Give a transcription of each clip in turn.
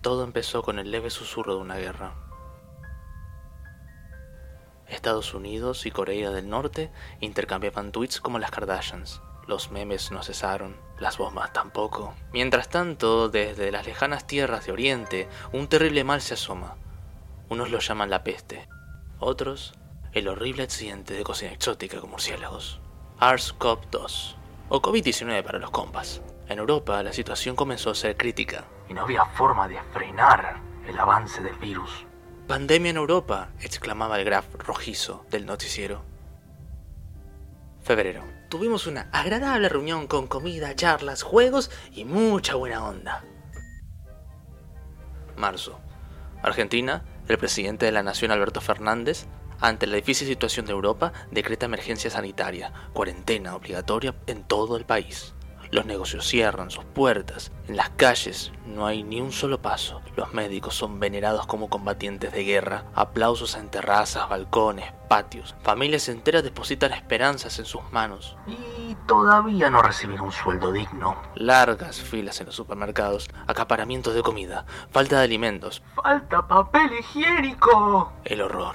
Todo empezó con el leve susurro de una guerra. Estados Unidos y Corea del Norte intercambiaban tweets como las Kardashians. Los memes no cesaron, las bombas tampoco. Mientras tanto, desde las lejanas tierras de Oriente, un terrible mal se asoma. Unos lo llaman la peste, otros el horrible accidente de cocina exótica con murciélagos. SARS-CoV-2, o COVID-19 para los compas. En Europa la situación comenzó a ser crítica y no había forma de frenar el avance del virus. Pandemia en Europa, exclamaba el graf rojizo del noticiero. Febrero. Tuvimos una agradable reunión con comida, charlas, juegos y mucha buena onda. Marzo. Argentina, el presidente de la Nación Alberto Fernández, ante la difícil situación de Europa, decreta emergencia sanitaria, cuarentena obligatoria en todo el país. Los negocios cierran sus puertas. En las calles no hay ni un solo paso. Los médicos son venerados como combatientes de guerra. Aplausos en terrazas, balcones, patios. Familias enteras depositan esperanzas en sus manos. Y todavía no reciben un sueldo digno. Largas filas en los supermercados. Acaparamientos de comida. Falta de alimentos. Falta papel higiénico. El horror.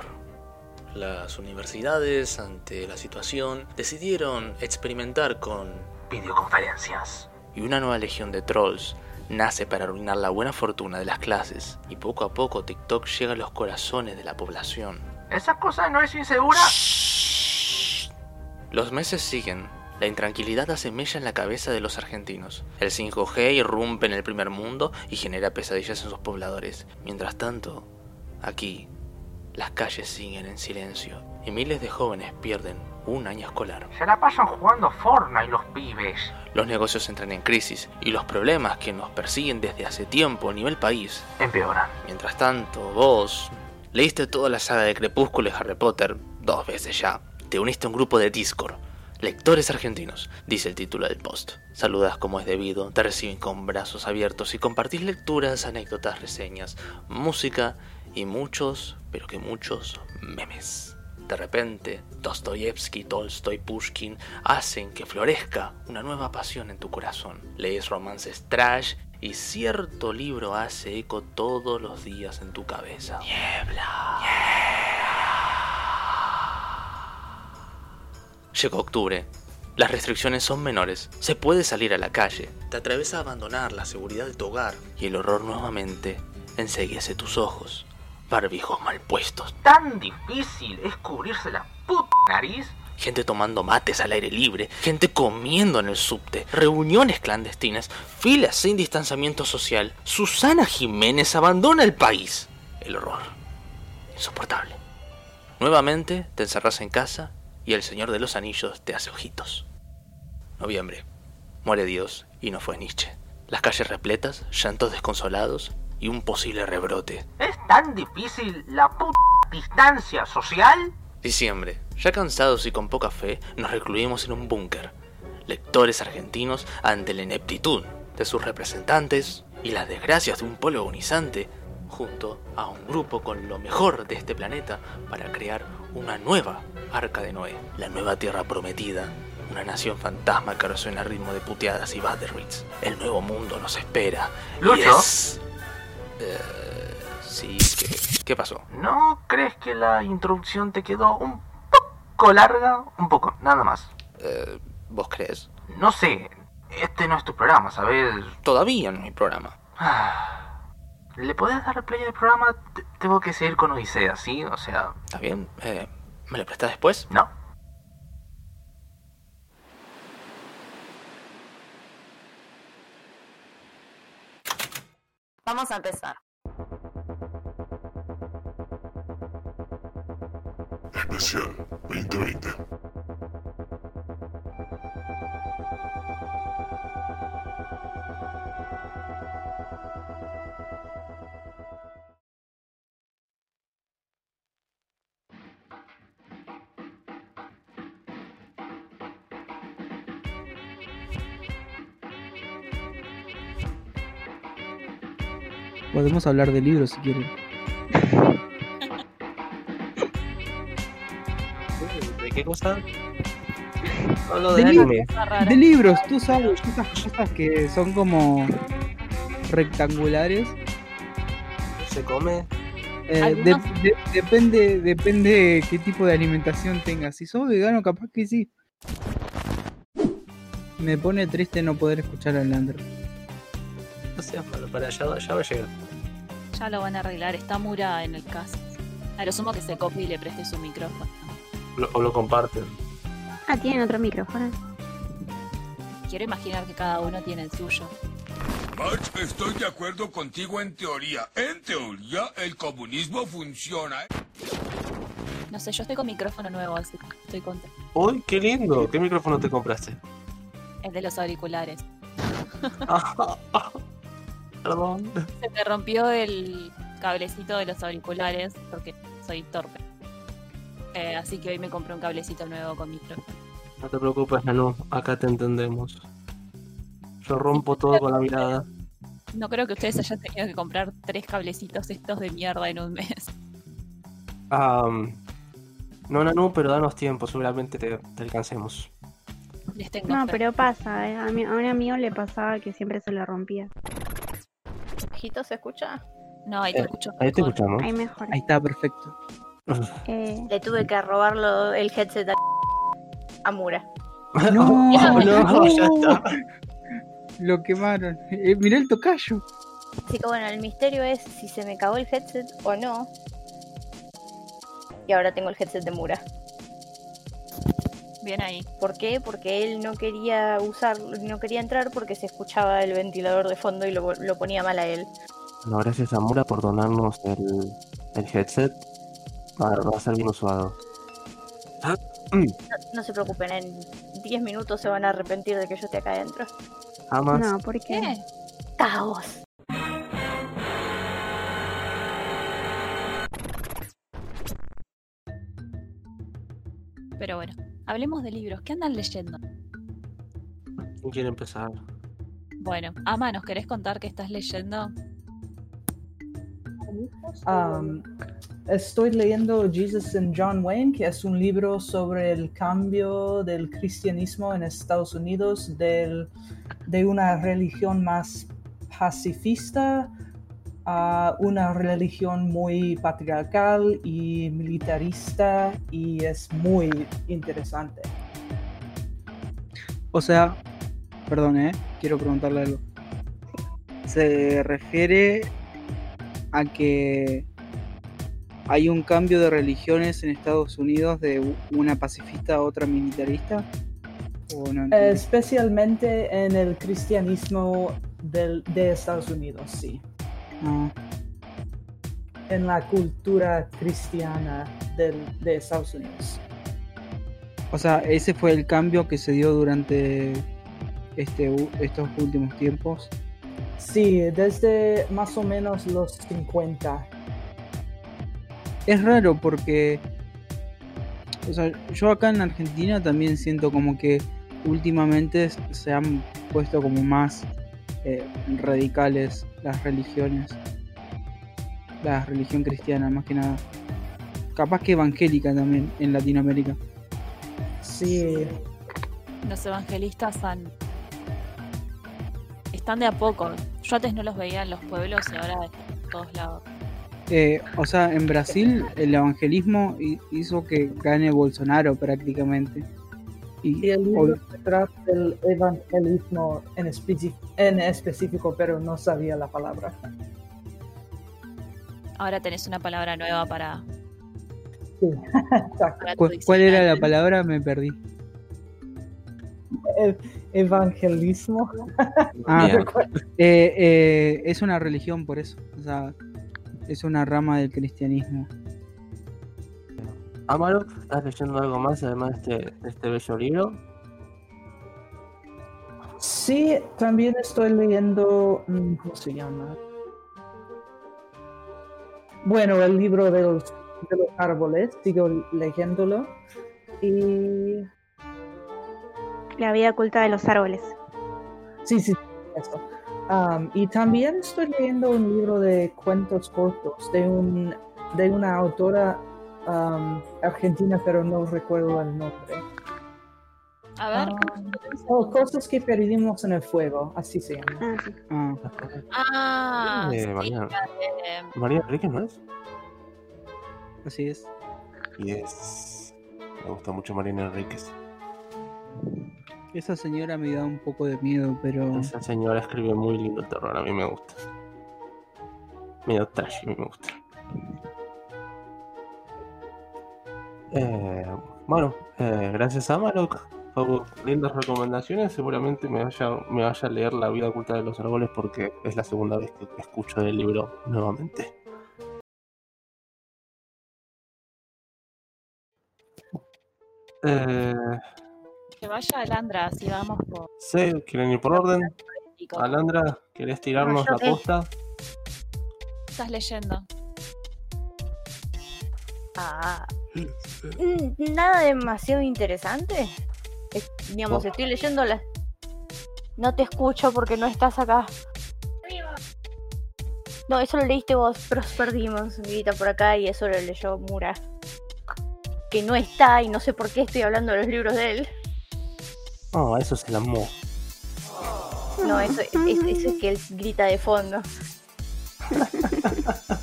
Las universidades, ante la situación, decidieron experimentar con videoconferencias. Y una nueva legión de trolls nace para arruinar la buena fortuna de las clases. Y poco a poco TikTok llega a los corazones de la población. ¿Esa cosa no es insegura? Los meses siguen. La intranquilidad hace mella en la cabeza de los argentinos. El 5G irrumpe en el primer mundo y genera pesadillas en sus pobladores. Mientras tanto, aquí, las calles siguen en silencio y miles de jóvenes pierden un año escolar. Se la pasan jugando Fortnite los pibes. Los negocios entran en crisis y los problemas que nos persiguen desde hace tiempo a nivel país empeoran. Mientras tanto, vos leíste toda la saga de Crepúsculo y Harry Potter dos veces ya. Te uniste a un grupo de Discord. Lectores argentinos, dice el título del post. Saludas como es debido, te reciben con brazos abiertos y compartís lecturas, anécdotas, reseñas, música y muchos, pero que muchos memes. De repente, Dostoyevsky, Tolstoy, Pushkin hacen que florezca una nueva pasión en tu corazón. Lees romances trash y cierto libro hace eco todos los días en tu cabeza. Niebla. Llegó octubre. Las restricciones son menores. Se puede salir a la calle. Te atreves a abandonar la seguridad de tu hogar y el horror nuevamente enseguece tus ojos barbijos mal puestos. ¿Tan difícil es cubrirse la puta nariz? Gente tomando mates al aire libre, gente comiendo en el subte, reuniones clandestinas, filas sin distanciamiento social. Susana Jiménez abandona el país. El horror. Insoportable. Nuevamente te encerras en casa y el Señor de los Anillos te hace ojitos. Noviembre. Muere Dios y no fue Nietzsche. Las calles repletas, llantos desconsolados, y un posible rebrote. ¿Es tan difícil la puta distancia social? Diciembre. Ya cansados y con poca fe, nos recluimos en un búnker. Lectores argentinos ante la ineptitud de sus representantes y las desgracias de un pueblo agonizante, junto a un grupo con lo mejor de este planeta para crear una nueva Arca de Noé, la nueva tierra prometida, una nación fantasma que resuena al ritmo de puteadas y batteries. El nuevo mundo nos espera. ¿Lucho? Eh, sí, ¿qué, pasó? ¿No crees que la introducción te quedó un poco larga? Un poco, nada más. Eh, ¿Vos crees? No sé, este no es tu programa, ¿sabes? Todavía no es mi programa. ¿Le podés dar play al programa? tengo que seguir con Odisea, ¿sí? O sea... Está bien, eh, ¿me lo prestas después? No. Vamos a empezar. Especial 2020. Podemos hablar de libros si quieren. ¿De qué cosa? de, de, de libros, tú sabes, esas cosas que son como rectangulares se come? Eh, Algunos- de- de- depende, depende qué tipo de alimentación tengas. Si sos vegano, capaz que sí. Me pone triste no poder escuchar a Landro. No seas malo, para allá, ya va a llegar. Ya lo van a arreglar, está Mura en el caso. A lo sumo que se copie y le preste su micrófono. Lo- o lo comparten. Ah, tienen otro micrófono. Quiero imaginar que cada uno tiene el suyo. March, estoy de acuerdo contigo en teoría. En teoría, el comunismo funciona. No sé, yo estoy con micrófono nuevo, así que estoy contenta. ¡Uy, qué lindo! ¿Qué micrófono te compraste? El de los auriculares. Perdón. Se me rompió el cablecito de los auriculares porque soy torpe. Eh, así que hoy me compré un cablecito nuevo con micrófono. No te preocupes, Nanu. Acá te entendemos. Yo rompo todo con la mirada. No creo que ustedes hayan tenido que comprar tres cablecitos estos de mierda en un mes. Am, no, Nanu, pero danos tiempo. Seguramente te, te alcancemos. Les tengo No, fe. pero pasa, eh. a, mi- a un amigo le pasaba que siempre se le rompía. ¿Ojito se escucha? No, ahí te Eh, escucho. Ahí te escuchamos. Ahí mejor. Ahí está, perfecto. Eh, Le tuve que robarlo el headset a, a Mura. No, no, ya está. Lo quemaron. Eh, mirá el tocayo. Así que bueno, el misterio es si se me cagó el headset o no. Y ahora tengo el headset de Mura. Bien ahí. ¿Por qué? Porque él no quería usar, no quería entrar porque se escuchaba el ventilador de fondo y lo, lo ponía mal a él. Bueno, gracias a Mura por donarnos el, el headset. Va, va a ser bien usado. No, no se preocupen, en 10 minutos se van a arrepentir de que yo esté acá adentro. Jamás. no, ¿por qué? ¿Qué? ¡Caos! Hablemos de libros. ¿Qué andan leyendo? ¿Quién quiere empezar? Bueno, Ama, ¿nos querés contar qué estás leyendo? Um, estoy leyendo Jesus and John Wayne, que es un libro sobre el cambio del cristianismo en Estados Unidos del- de una religión más pacifista a una religión muy patriarcal y militarista y es muy interesante. O sea, perdón, eh, quiero preguntarle algo. ¿Se refiere a que hay un cambio de religiones en Estados Unidos de una pacifista a otra militarista? ¿O no? Especialmente en el cristianismo del- de Estados Unidos, sí. Ah, en la cultura cristiana del- de Estados Unidos. o sea, ese fue el cambio que se dio durante este, estos últimos tiempos. Sí, desde más o menos los 50. Es raro porque, o sea, yo acá en Argentina también siento como que últimamente se han puesto como más eh, radicales las religiones. La religión cristiana, más que nada. Capaz que evangélica también en Latinoamérica. Sí, Los evangelistas han... están de a poco. Yo antes no los veía en los pueblos y ahora están en todos lados. Eh, o sea, en Brasil el evangelismo hi- hizo que gane Bolsonaro prácticamente. Y el libro trata del evangelismo en, en específico, pero no sabía la palabra. Ahora tenés una palabra nueva para... Exacto. para tu ¿cu- ¿Cuál era la palabra? Me perdí. El evangelismo. Ah. Eh, eh, es una religión por eso. O sea, es una rama del cristianismo. Amaro, ¿estás leyendo algo más además de este, de este bello libro? Sí, también estoy leyendo, mm, ¿cómo se llama? Bueno, el libro de los, de los árboles, sigo leyéndolo. Y La vida oculta de los árboles. sí, sí, eso. Am, y también estoy leyendo un libro de cuentos cortos de, un, de una autora am, argentina, pero no recuerdo el nombre. A ver. Oh, cosas que perdimos en el fuego, así se llama. Ah, sí. Ah, Ah, Eh, sí, María. de- María Enrique no es. así es. Y es. Me gusta mucho Mariana Enríquez. Esa señora me da un poco de miedo, pero Esa señora escribe muy lindo el terror, a mí me gusta. Medio trash, a mí me gusta. Eh, bueno, eh, gracias a Marok por lindas recomendaciones. Seguramente me vaya, me vaya a leer La vida oculta de los árboles porque es la segunda vez que escucho el libro nuevamente. Eh, Que vaya Alandra, así vamos por. sí, ¿quieren ir por orden? Alandra, ¿querés tirarnos la posta? estás leyendo. Ah. Nada demasiado interesante. Es- digamos, Oh. estoy leyendo las. No te escucho porque no estás acá. No, eso lo leíste vos, Prosper Demons, amiguita por acá, y eso lo leyó Mura. Que no está, y no sé por qué estoy hablando de los libros de él. Oh, eso es el amor. No, eso, es, eso es que él grita de fondo.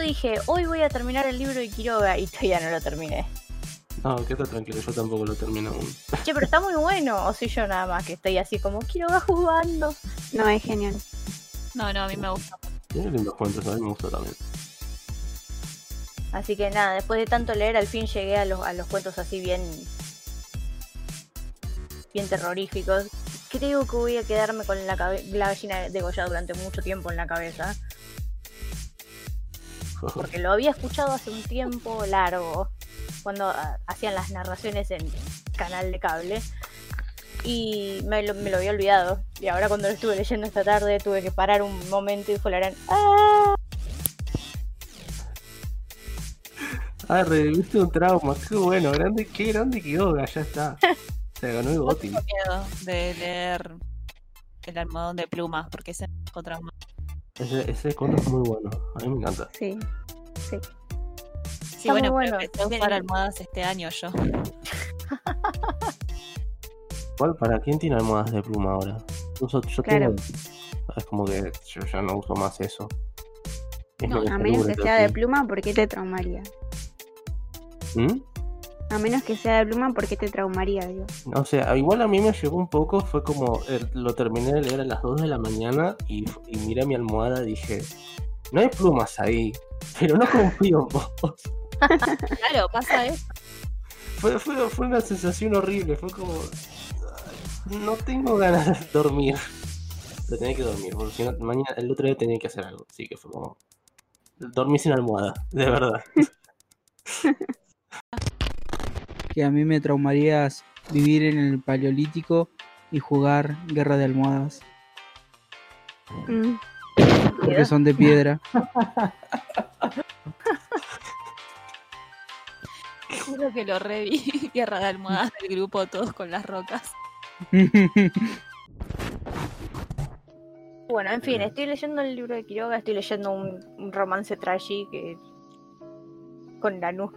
Yo dije, hoy voy a terminar el libro de Quiroga y todavía no lo terminé. No, quédate tranquilo, yo tampoco lo termino aún. Che, pero está muy bueno. O soy yo nada más que estoy así como Quiroga jugando. No, es genial. No, no, a mí me gusta. Tiene lindos cuentos, a mí me gusta también. Así que nada, después de tanto leer, al fin llegué a los, a los cuentos así bien. bien terroríficos. Creo que voy a quedarme con la, la gallina degollada durante mucho tiempo en la cabeza. Porque lo había escuchado hace un tiempo largo. Cuando ah, hacían las narraciones en canal de cable. Y me lo, me lo había olvidado. Y ahora cuando lo estuve leyendo esta tarde tuve que parar un momento y fue la gran. ¡Ah! Ah, reviviste un trauma, qué bueno, grande, qué grande quedó, ya está. Se ganó el No Goti. tengo miedo de leer el almohadón de plumas, porque ese es otra más. Ese, ese cuento es muy bueno, a mí me encanta. Sí. Sí. Sí, Está bueno, muy pero bueno. empecé a usar almohadas este año yo. ¿Cuál, ¿Para quién tiene almohadas de pluma ahora? Uso- yo Claro. tengo. Es como que yo ya no uso más eso. Es No, A menos que sea de pluma, ¿por qué te traumaría? ¿Mm? A menos que sea de pluma, ¿por qué te traumaría, digo? O sea, igual a mí me llegó un poco, fue como, eh, lo terminé de leer a las 2 de la mañana y, y miré mi almohada y dije, no hay plumas ahí, pero no confío en vos. Claro, pasa eso. Fue, fue, fue una sensación horrible, fue como, "Ay, no tengo ganas de dormir. Pero tenía que dormir, porque si no, mañana, el otro día tenía que hacer algo, así que fue como, dormí sin almohada, de verdad. que a mí me traumaría vivir en el paleolítico y jugar guerra de almohadas, Mm. porque son de piedra. Juro que lo reví. Guerra de almohadas del grupo, todos con las rocas. Bueno, en fin, estoy leyendo el libro de Quiroga, estoy leyendo un, un romance trashy que con Lanú.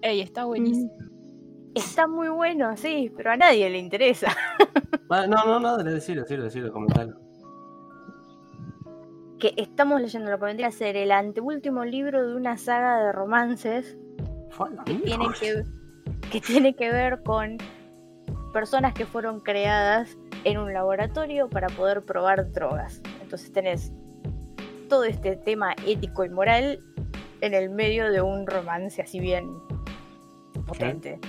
Ey, está buenísimo. Está muy bueno, sí, pero a nadie le interesa. No, no, no, decirlo, decirlo, decirlo, comentarlo. Que estamos leyendo lo que vendría a ser el anteúltimo libro de una saga de romances que tiene que, que tiene que ver con personas que fueron creadas en un laboratorio para poder probar drogas. Entonces tenés todo este tema ético y moral en el medio de un romance así bien potente.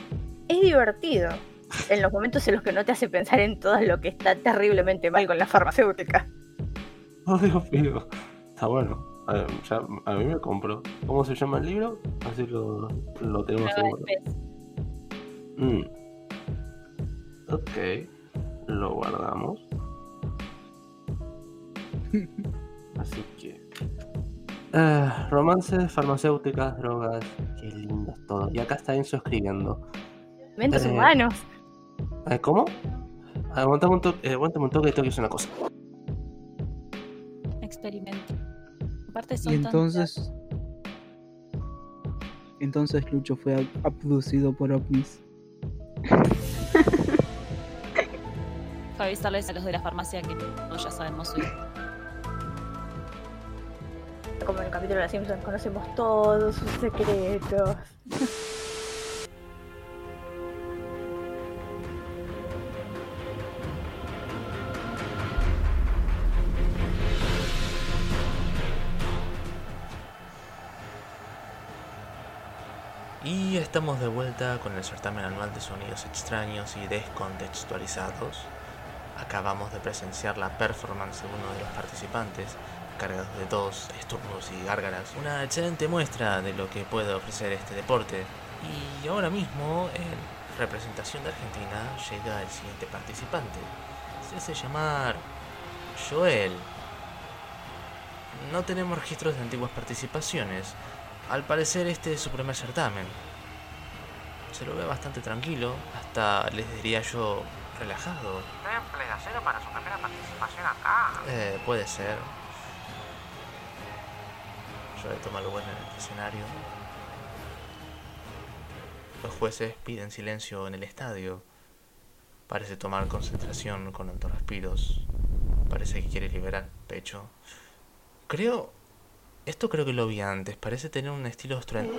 Es divertido en los momentos en los que no te hace pensar en todo lo que está terriblemente mal con la farmacéutica. Oh, Dios mío. Está bueno. A, ver, ya, a mí me compró. ¿Cómo se llama el libro? Así lo, lo tenemos. Mm. Ok. Lo guardamos. Así que. Ah, romances, farmacéuticas, drogas. Qué lindo es todo. Y acá está Enzo escribiendo. Mentos Eh, humanos. Eh, ¿Cómo? Aguantame un toque, eh, aguántame un toque, tengo que hacer una cosa. Experimento. Aparte son Y tan- entonces. Entonces Lucho fue ab- abducido por ovnis. Para avisarles a los de la farmacia que todos ya sabemos hoy. Como en el capítulo de los Simpsons, conocemos todos sus secretos. estamos de vuelta con el certamen anual de sonidos extraños y descontextualizados. Acabamos de presenciar la performance de uno de los participantes, cargados de tos, estornudos y gárgaras. Una excelente muestra de lo que puede ofrecer este deporte. Y ahora mismo, en representación de Argentina, llega el siguiente participante. Se hace llamar Joel. No tenemos registros de antiguas participaciones. Al parecer este es su primer certamen. Se lo ve bastante tranquilo, hasta les diría yo relajado. Temple acero para su primera participación acá. Eh, puede ser. Yo le tomo lugar en el escenario. Los jueces piden silencio en el estadio. Parece tomar concentración con altos respiros. Parece que quiere liberar pecho. Creo... Esto creo que lo vi antes. Parece tener un estilo australiano.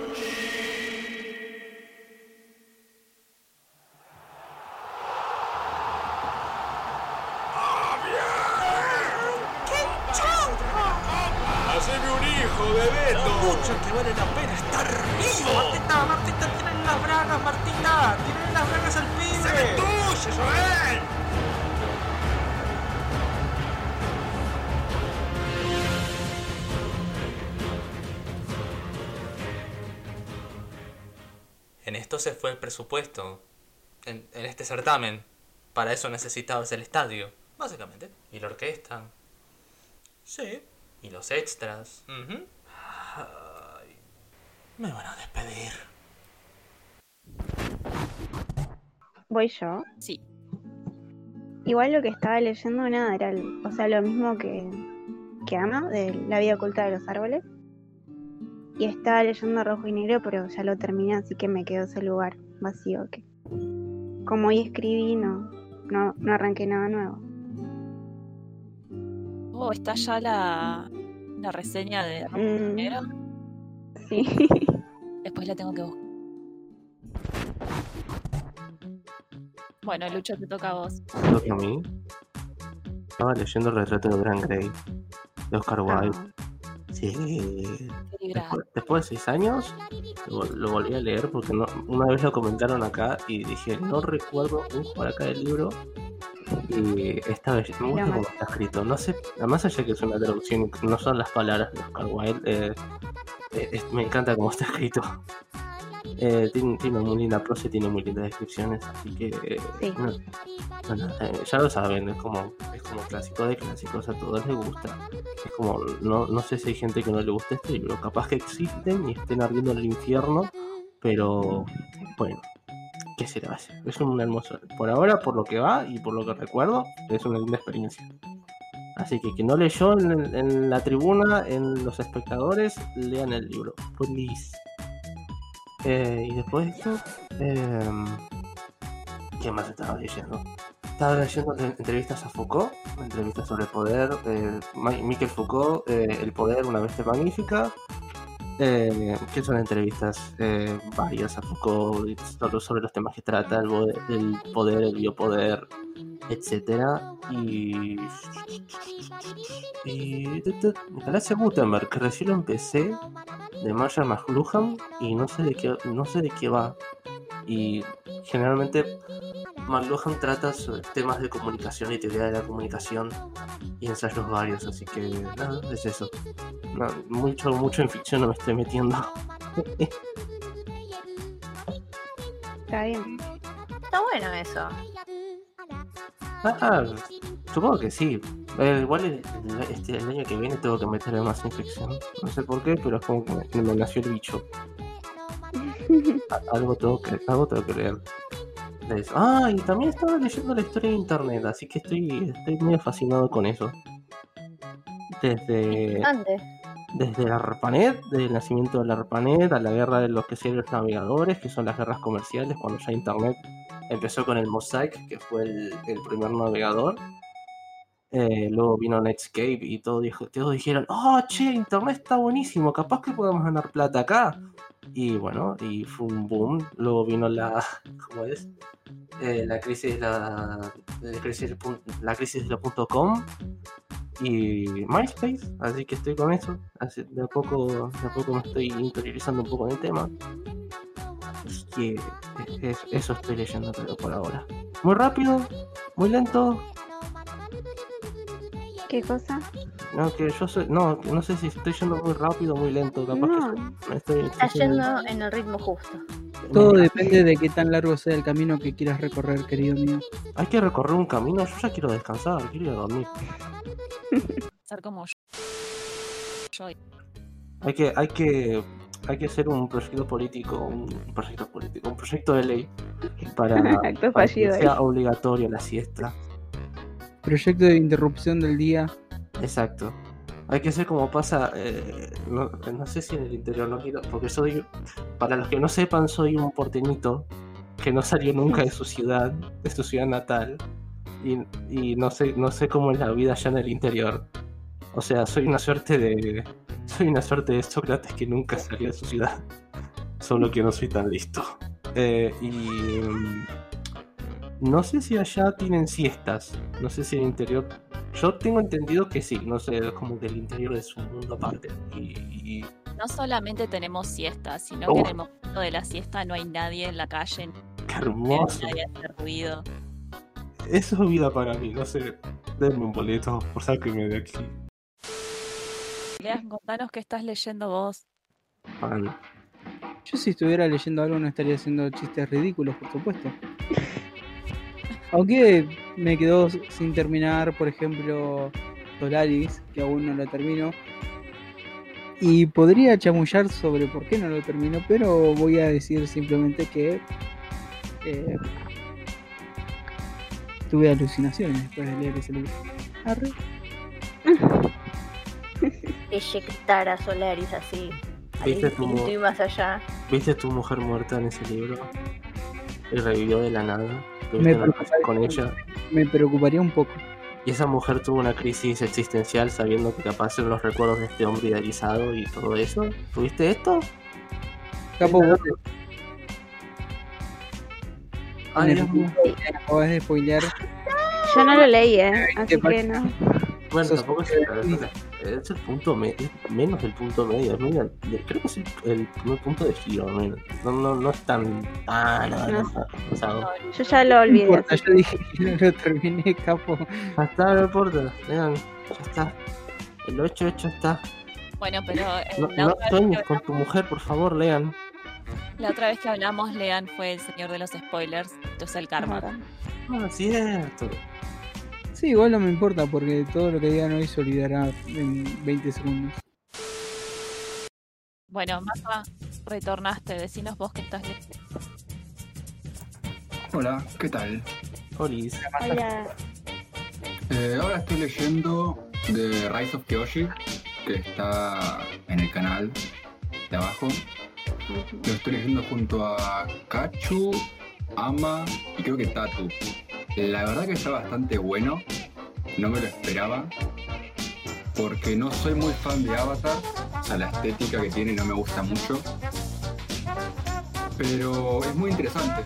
Presupuesto. En, en este certamen. Para eso necesitabas el estadio, básicamente. Y la orquesta. Sí. Y los extras. Ay, me van a despedir. Voy yo. Sí. Igual lo que estaba leyendo, nada, era el- o sea, lo mismo que, que Ama, de La vida oculta de los árboles. Y estaba leyendo Rojo y Negro, pero ya lo terminé, así que me quedó ese lugar vacío. que Como hoy escribí, no, no, no arranqué nada nuevo. Oh, está ya la, la reseña de Mm. Negro. Sí. Después la tengo que buscar. Bueno, Lucho, te toca a vos. Toca a mí. Estaba leyendo el retrato de Dorian Gray de Oscar Wilde. Sí. Después, después de seis años lo, lo volví a leer porque no, una vez lo comentaron acá y dije, no recuerdo un por acá del libro. Y esta vez me gusta cómo está escrito. No sé, más allá que es una traducción, no son las palabras de Oscar Wilde, eh, eh, me encanta cómo está escrito. Eh, tiene, tiene muy linda prosa y tiene muy lindas descripciones, así que eh, Sí. no- bueno, eh, ya lo saben, es como, es como clásico de clásicos, a todos les gusta. Es como, no, no sé si hay gente que no le gusta este libro, capaz que existen y estén ardiendo en el infierno, pero bueno, ¿qué se le va a hacer? Es un hermoso, por ahora, por lo que va y por lo que recuerdo, es una linda experiencia. Así que quien no leyó en, en la tribuna, en los espectadores, lean el libro, please. Eh, y después de esto, eh, ¿qué más estaba leyendo? Estaba leyendo en- entrevistas a Foucault, entrevistas sobre el poder, eh, Miquel Foucault, eh, El poder, una bestia magnífica, eh, que son entrevistas eh, varias a y sobre, los temas que trata, el poder, el biopoder, etcétera Y. Y. Galaxia Gutenberg, que recién lo empecé, de Marshall McLuhan, y no sé de qué, no sé de qué va. Y generalmente McLuhan trata sobre temas de comunicación y teoría de la comunicación y ensayos varios, así que nada, es eso. No, mucho, mucho en ficción no me estoy metiendo. Está bien. Está bueno eso. Ah, supongo que sí. Eh, igual el, el- este, el año que viene tengo que meterle más en ficción. No sé por qué, pero es como que me nació el bicho. Algo tengo que, algo tengo que leer. Ah, y también estaba leyendo la historia de internet, así que estoy, estoy medio fascinado con eso. Desde, Antes. desde la ARPANET, del nacimiento de la ARPANET, a la guerra de los que serían los navegadores, que son las guerras comerciales, cuando ya internet Empezó con el Mosaic, que fue el, el primer navegador. Eh, luego vino Netscape y todo dijo, todos dijeron, oh, che, internet está buenísimo, capaz que podemos ganar plata acá. Y bueno, y fue un boom. Luego vino la, ¿cómo es? Eh, la crisis la, la crisis, la crisis de punto com y MySpace, así que estoy con eso. Así, de, a poco, de a poco me estoy interiorizando un poco en el tema. Así que es- es- eso estoy leyendo pero por ahora. Muy rápido, muy lento. ¿Qué cosa? No, que yo soy, no, no sé si estoy yendo muy rápido o muy lento. Capaz No. que estoy, Está estoy- yendo en el ritmo justo. Todo depende de qué tan largo sea el camino que quieras recorrer, querido mío. Hay que recorrer un camino. Yo ya quiero descansar, quiero ir a dormir. Ser como yo. Hay que, hay que, hay que hacer un proyecto político, un proyecto político, un proyecto de ley para, para que sea obligatorio la siesta. Proyecto de interrupción del día. Exacto. Hay que hacer como pasa, eh, no, sé si en el interior, no quiero, porque soy, para los que no sepan, soy un porteñito que no salió nunca de su ciudad, de su ciudad natal, y, no sé, no sé cómo es la vida allá en el interior. O sea, soy una suerte de, soy una suerte de Sócrates que nunca salió de su ciudad, solo que no soy tan listo. Eh, y no sé si allá tienen siestas, no sé si en el interior yo tengo entendido que sí, no sé, es como que el interior es un mundo aparte. Y, y- No solamente tenemos siesta, sino Oh. que en el momento de la siesta no hay nadie en la calle, qué no hermoso. hay nadie hace ruido. Eso es vida para mí, no sé. Denme un boleto, por sáquenme de aquí. Leas, contanos qué estás leyendo vos. Pan. Yo si estuviera leyendo algo no estaría haciendo chistes ridículos, por supuesto. Aunque me quedó sin terminar, por ejemplo, Solaris, que aún no lo termino. Y podría chamullar sobre por qué no lo termino, pero voy a decir simplemente que eh, tuve alucinaciones después de leer ese libro. Arre. Eyectar a Solaris así. Al ¿Viste tu- y más allá. ¿Viste tu mujer muerta en ese libro? Y revivió de la nada. Me Tuviste una preocupa- relación con ella. Me preocuparía un poco. Y esa mujer tuvo una crisis existencial sabiendo que capaz eran los recuerdos de este hombre idealizado y todo eso. ¿Tuviste esto? Capo, Ay, Dios mío. acabas de spoilear. Yo no lo leí, ¿eh? Así que no. Bueno, tampoco es, es el punto medio, menos del punto medio, es medio- de- creo que es el, el primer punto de giro, menos. no, no, no es tan tan No. avanzado. Yo ya lo No olvidé. importa, así yo dije que no lo terminé, capo. Ya está, no importa, vean, ya está. El 8 hecho está. Bueno, pero No, no sueñes con tu mujer, por favor, lean. la otra vez que hablamos, Lean fue el señor de los spoilers. Esto es el karma. Ah, cierto. Sí, igual no me importa porque todo lo que digan hoy se olvidará en 20 segundos. Bueno, Mafa, retornaste. Decinos vos que estás leyendo. Hola, ¿qué tal? Olis. Hola. Eh, ahora estoy leyendo The Rise of Kyoshi, que está en el canal de abajo. Lo estoy leyendo junto a Kachu, Ama y creo que Tatu. La verdad que está bastante bueno, no me lo esperaba, porque no soy muy fan de Avatar, o sea, la estética que tiene no me gusta mucho, pero es muy interesante.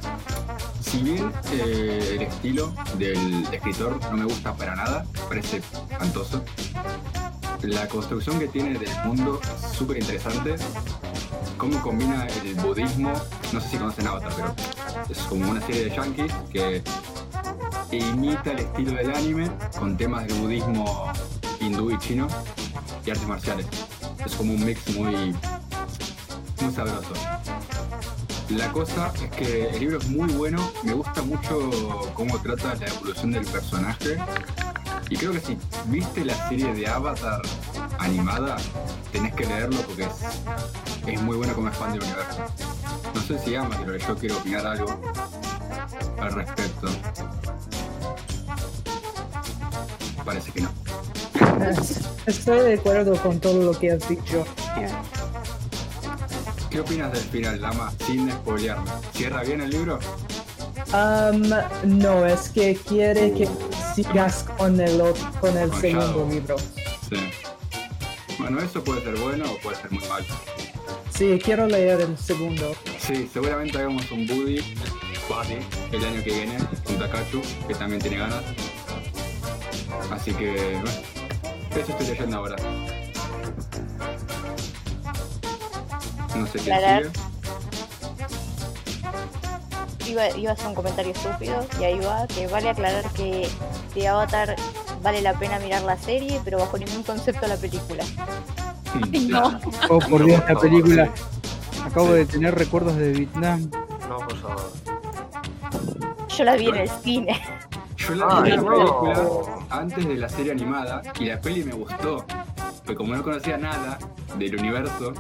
Si bien eh, el estilo del escritor no me gusta para nada, parece espantoso, la construcción que tiene del mundo es súper interesante. Cómo combina el budismo, no sé si conocen Avatar, pero es como una serie de yankees que imita el estilo del anime con temas del budismo hindú y chino y artes marciales. Es como un mix muy, muy sabroso. La cosa es que el libro es muy bueno, me gusta mucho cómo trata la evolución del personaje. Y creo que si viste la serie de Avatar animada, tenés que leerlo porque es, es muy bueno como expande el universo. No sé si ama, pero yo quiero opinar algo al respecto. Parece que no. Estoy de acuerdo con todo lo que has dicho. ¿Qué opinas del final, Lama? Sin spoilearme. ¿Cierra bien el libro? Um, no, es que quiere que sigas con el, ot- con el Con segundo Shadow. libro. Sí. Bueno, eso puede ser bueno o puede ser muy malo. Sí, quiero leer el segundo. Sí, seguramente hagamos un Buddy Buddy el año que viene con Takachu, que también tiene ganas. Así que, bueno, eso estoy leyendo ahora. No sé qué sigue. Iba, iba a hacer un comentario estúpido y ahí va, que vale aclarar que de Avatar vale la pena mirar la serie, pero bajo ningún concepto la película. Ay, no. Oh, por Dios, la película. Acabo de tener recuerdos de Vietnam. No, por favor. Yo la vi en el cine. Yo la vi Ay, la no. película antes de la serie animada y la peli me gustó. Pero como no conocía nada del universo,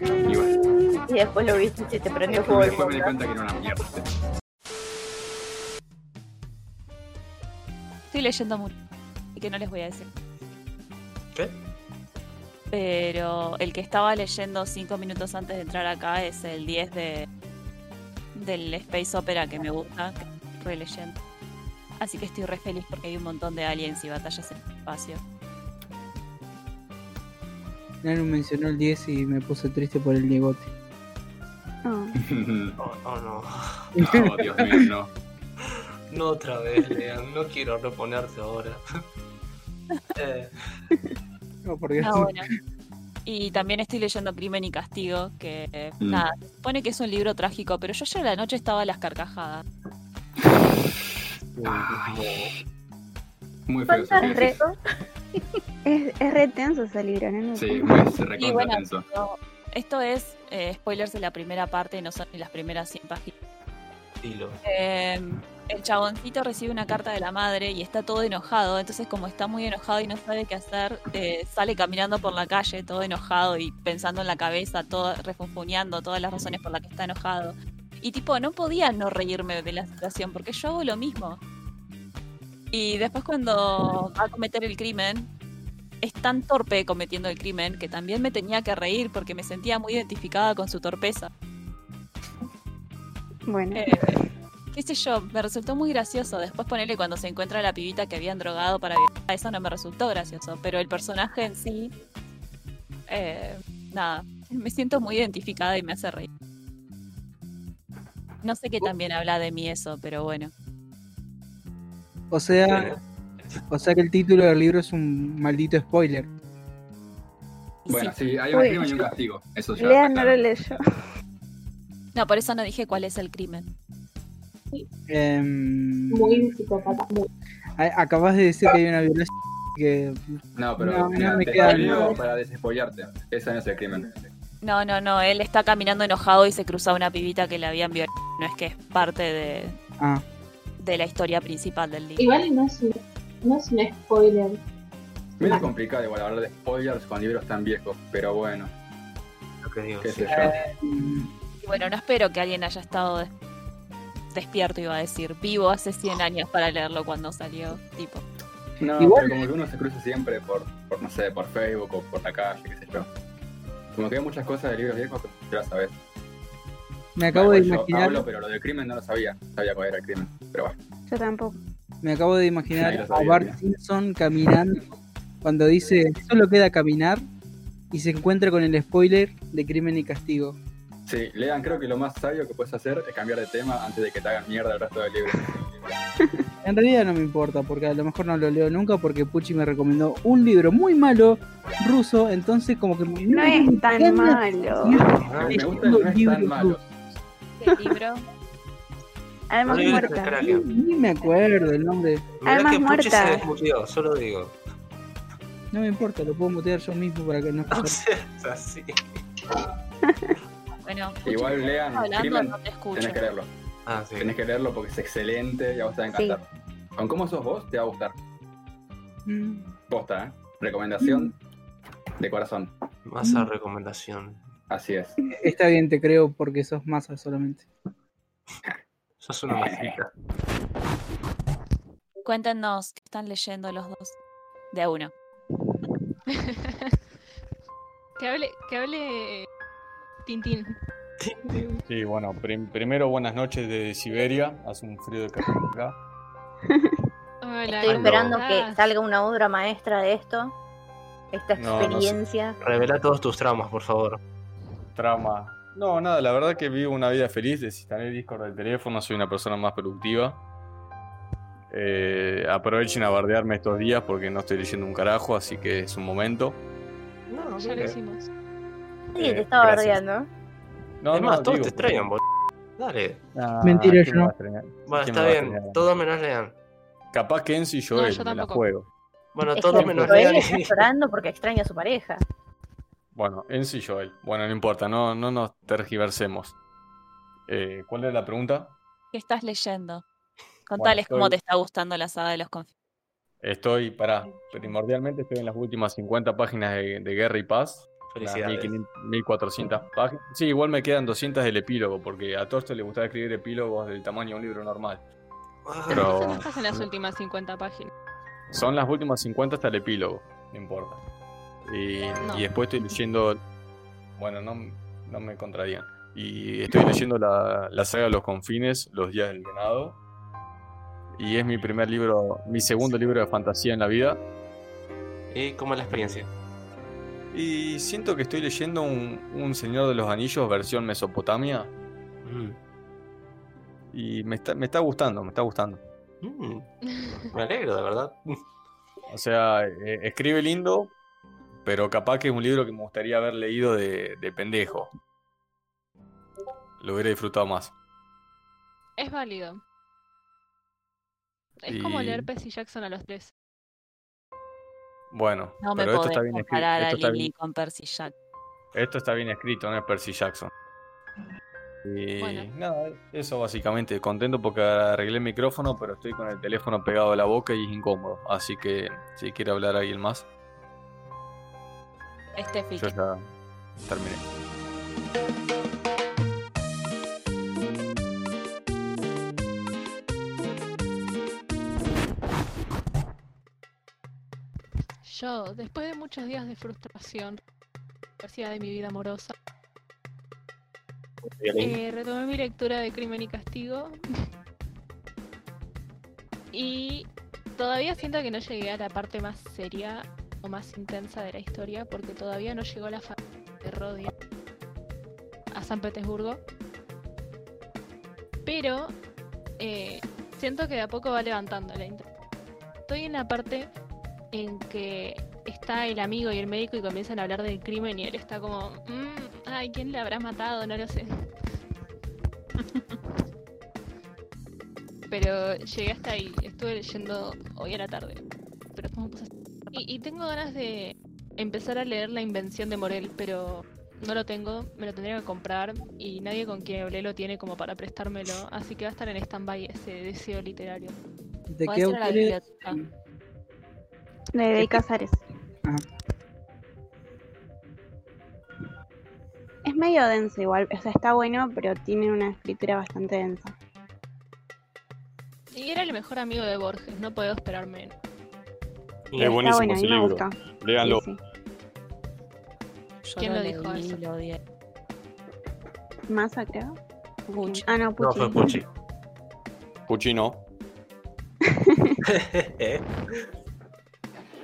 y bueno, Y después lo viste y se te prendió fuego después me di cuenta que era una mierda. Estoy leyendo mucho. Y que no les voy a decir. ¿Qué? Pero el que estaba leyendo cinco minutos antes de entrar acá es el 10 de del Space Opera que me gusta, que estoy releyendo. Así que estoy re feliz porque hay un montón de aliens y batallas en el espacio. Nanu mencionó el 10 y me puse triste por el Diegote. Oh. Oh, oh, no. Oh, Dios mío, no. No otra vez, Lean. No quiero reponerte ahora. Eh, No, porque Ah, bueno. Y también estoy leyendo Crimen y Castigo, que eh, Mm. nada, se supone que es un libro trágico, pero yo ya a la noche estaba a las carcajadas. Muy feo ese re- Es, es re tenso ese libro, ¿no? Sí, muy recontra bueno, tenso. esto es eh, spoilers de la primera parte, no son ni las primeras 100 páginas. dilo. Eh, el chaboncito recibe una carta de la madre y está todo enojado, entonces como está muy enojado y no sabe qué hacer, eh, sale caminando por la calle todo enojado y pensando en la cabeza, todo refunfuñando todas las razones por las que está enojado. Y tipo, no podía no reírme de la situación porque yo hago lo mismo. Y después cuando va a cometer el crimen, es tan torpe cometiendo el crimen que también me tenía que reír porque me sentía muy identificada con su torpeza. Bueno, Eh, qué sé yo, me resultó muy gracioso. Después ponerle cuando se encuentra a la pibita que habían drogado para eso no me resultó gracioso. Pero el personaje en sí, eh, nada, me siento muy identificada y me hace reír. No sé qué también habla de mí eso, pero bueno. O sea, o sea que el título del libro es un maldito spoiler. Bueno, sí. sí, hay un Uy, crimen y un castigo. Eso ya. Lean no lo leyó. No, por eso no dije cuál es el crimen. Em, Muy psicópata. Acabas de decir que hay una violación que No, pero No, no me te queda nada. para desespollarte. Ese no es el crimen. No, no, no, él está caminando enojado y se cruza una pibita que le habían violado. No es que es parte de, ah, de la historia principal del libro. Igual no es un, no es un spoiler. Medio complicado igual hablar de spoilers con libros tan viejos, pero bueno, Lo que digo. qué sí. sé yo. Y bueno, no espero que alguien haya estado des- despierto, iba a decir, vivo hace 100 años para leerlo cuando salió, tipo. No, Igual- pero como que uno se cruza siempre por, por, no sé, por Facebook o por la calle, qué sé yo. Como que hay muchas cosas de libros viejos que tú ya sabes. Me acabo Bueno, de yo imaginar, hablo, pero lo del crimen no lo sabía. Sabía cuál era el crimen. Pero bueno. Yo tampoco. me acabo de imaginar a Bart mira. Simpson caminando cuando dice solo queda caminar y se encuentra con el spoiler de Crimen y Castigo. Sí, lean, creo que lo más sabio que puedes hacer es cambiar de tema antes de que te hagan mierda el resto del libro. En realidad no me importa, porque a lo mejor no lo leo nunca, porque Pucci me recomendó un libro muy malo ruso, entonces como que No es tan malo. Me, me gusta, no es tan malo. ¿Qué libro? Alma No muerta. que- Ni me acuerdo el nombre. Mirá Almas que Pucci se desmutió, solo digo. No me importa, lo puedo mutear yo mismo para que no No seas así. Bueno, Igual lean hablando, crimen, no te escucho. tenés que leerlo. Ah, sí. Tenés que leerlo porque es excelente y a vos te va a encantar. Con cómo sos vos, te va a gustar. Mm, Posta, ¿eh? Recomendación de corazón. Masa recomendación. Así es. Está bien, te creo, porque sos masa solamente. Sos una masita. Cuéntenos qué están leyendo los dos. De a uno. que hable, que hable Tintín. Sí, bueno, prim- primero buenas noches de Siberia. Hace un frío de carajo acá. Hola, Estoy ¿cómo esperando que salga una obra maestra de esto. Esta No, no sé. experiencia. Revela todos tus traumas, por favor. Trauma. No, nada, la verdad que vivo una vida feliz. Desinstalé el Discord del teléfono, soy una persona más productiva. Eh, aprovechen a bardearme estos días porque no estoy leyendo un carajo, así que es un momento. No, Ya lo hicimos. Nadie Eh, te estaba gracias. bardeando. No, es no, más, todos digo, te extrañan, boludo. Dale. Ah, Mentira, ¿quién yo me no. Bueno, ¿Quién está me bien. Todos menos Lean. Capaz que Enzo y No, Joel, yo me la tampoco. juego. Bueno, todos menos Joel Lean. está llorando porque extraña a su pareja. Bueno, Enzo y Joel. Bueno, no importa, no, no nos tergiversemos. Eh, ¿Cuál era la pregunta? ¿Qué estás leyendo? Contales cómo estoy- te está gustando la saga de los confines. Estoy, para, primordialmente estoy en las últimas 50 páginas de, de Guerra y Paz. Felicidades. 1500, 1400 páginas. Sí, igual me quedan 200 del epílogo, porque a Torsto le gustaba escribir epílogos del tamaño de un libro normal. Pero Entonces no estás en las últimas 50 páginas. son las últimas 50 hasta el epílogo, no importa. Y, No. y después estoy leyendo, bueno, no, no me contradigan. Y estoy leyendo la, la saga de los confines, Los días del venado. Y es mi primer libro, mi segundo libro de fantasía en la vida. ¿Y cómo es la experiencia? Y siento que estoy leyendo un, un Señor de los Anillos versión Mesopotamia. Mm. Y me está, me está gustando, me está gustando. Mm. Me alegro, de verdad. O sea, eh, escribe lindo, pero capaz que es un libro que me gustaría haber leído de, de pendejo. Lo hubiera disfrutado más. Es válido. Es como leer Percy Jackson a los tres. Bueno, No me esto está bien escrito. comparar a Esto está Lily bien, con Percy Jack. esto está bien escrito, no es Percy Jackson. Y Bueno. nada, eso básicamente. Contento porque arreglé el micrófono, pero estoy con el teléfono pegado a la boca y es incómodo. Así que si quiere hablar alguien más, Este yo ya terminé. Yo, después de muchos días de frustración, diversidad de mi vida amorosa, eh, retomé mi lectura de Crimen y Castigo. y todavía siento que no llegué a la parte más seria más intensa de la historia, porque todavía no llegó la familia de Rodia a San Petersburgo. Pero eh, siento que de a poco va levantando la. Estoy en la parte en que está el amigo y el médico y comienzan a hablar del crimen y él está como, "Mm, ay, ¿quién le habrá matado? No lo sé. Pero llegué hasta ahí, estuve leyendo hoy a la tarde. Pero y, y tengo ganas de empezar a leer La Invención de Morel, pero no lo tengo, me lo tendría que comprar y nadie con quien hablé lo tiene como para prestármelo, así que va a estar en stand-by ese deseo literario. ¿De qué ir a la autor es? biblioteca. De Casares. Ah, Es medio denso igual, o sea, está bueno, pero tiene una escritura bastante densa. Y era el mejor amigo de Borges, no puedo esperar menos. Es está buenísimo bueno, ese libro. Léanlo. Sí, ¿Quién lo dijo eso? lo odié. sí. Masa, creo. Pucci. Ah, no, No, Pucci. fue Pucci. Puccino.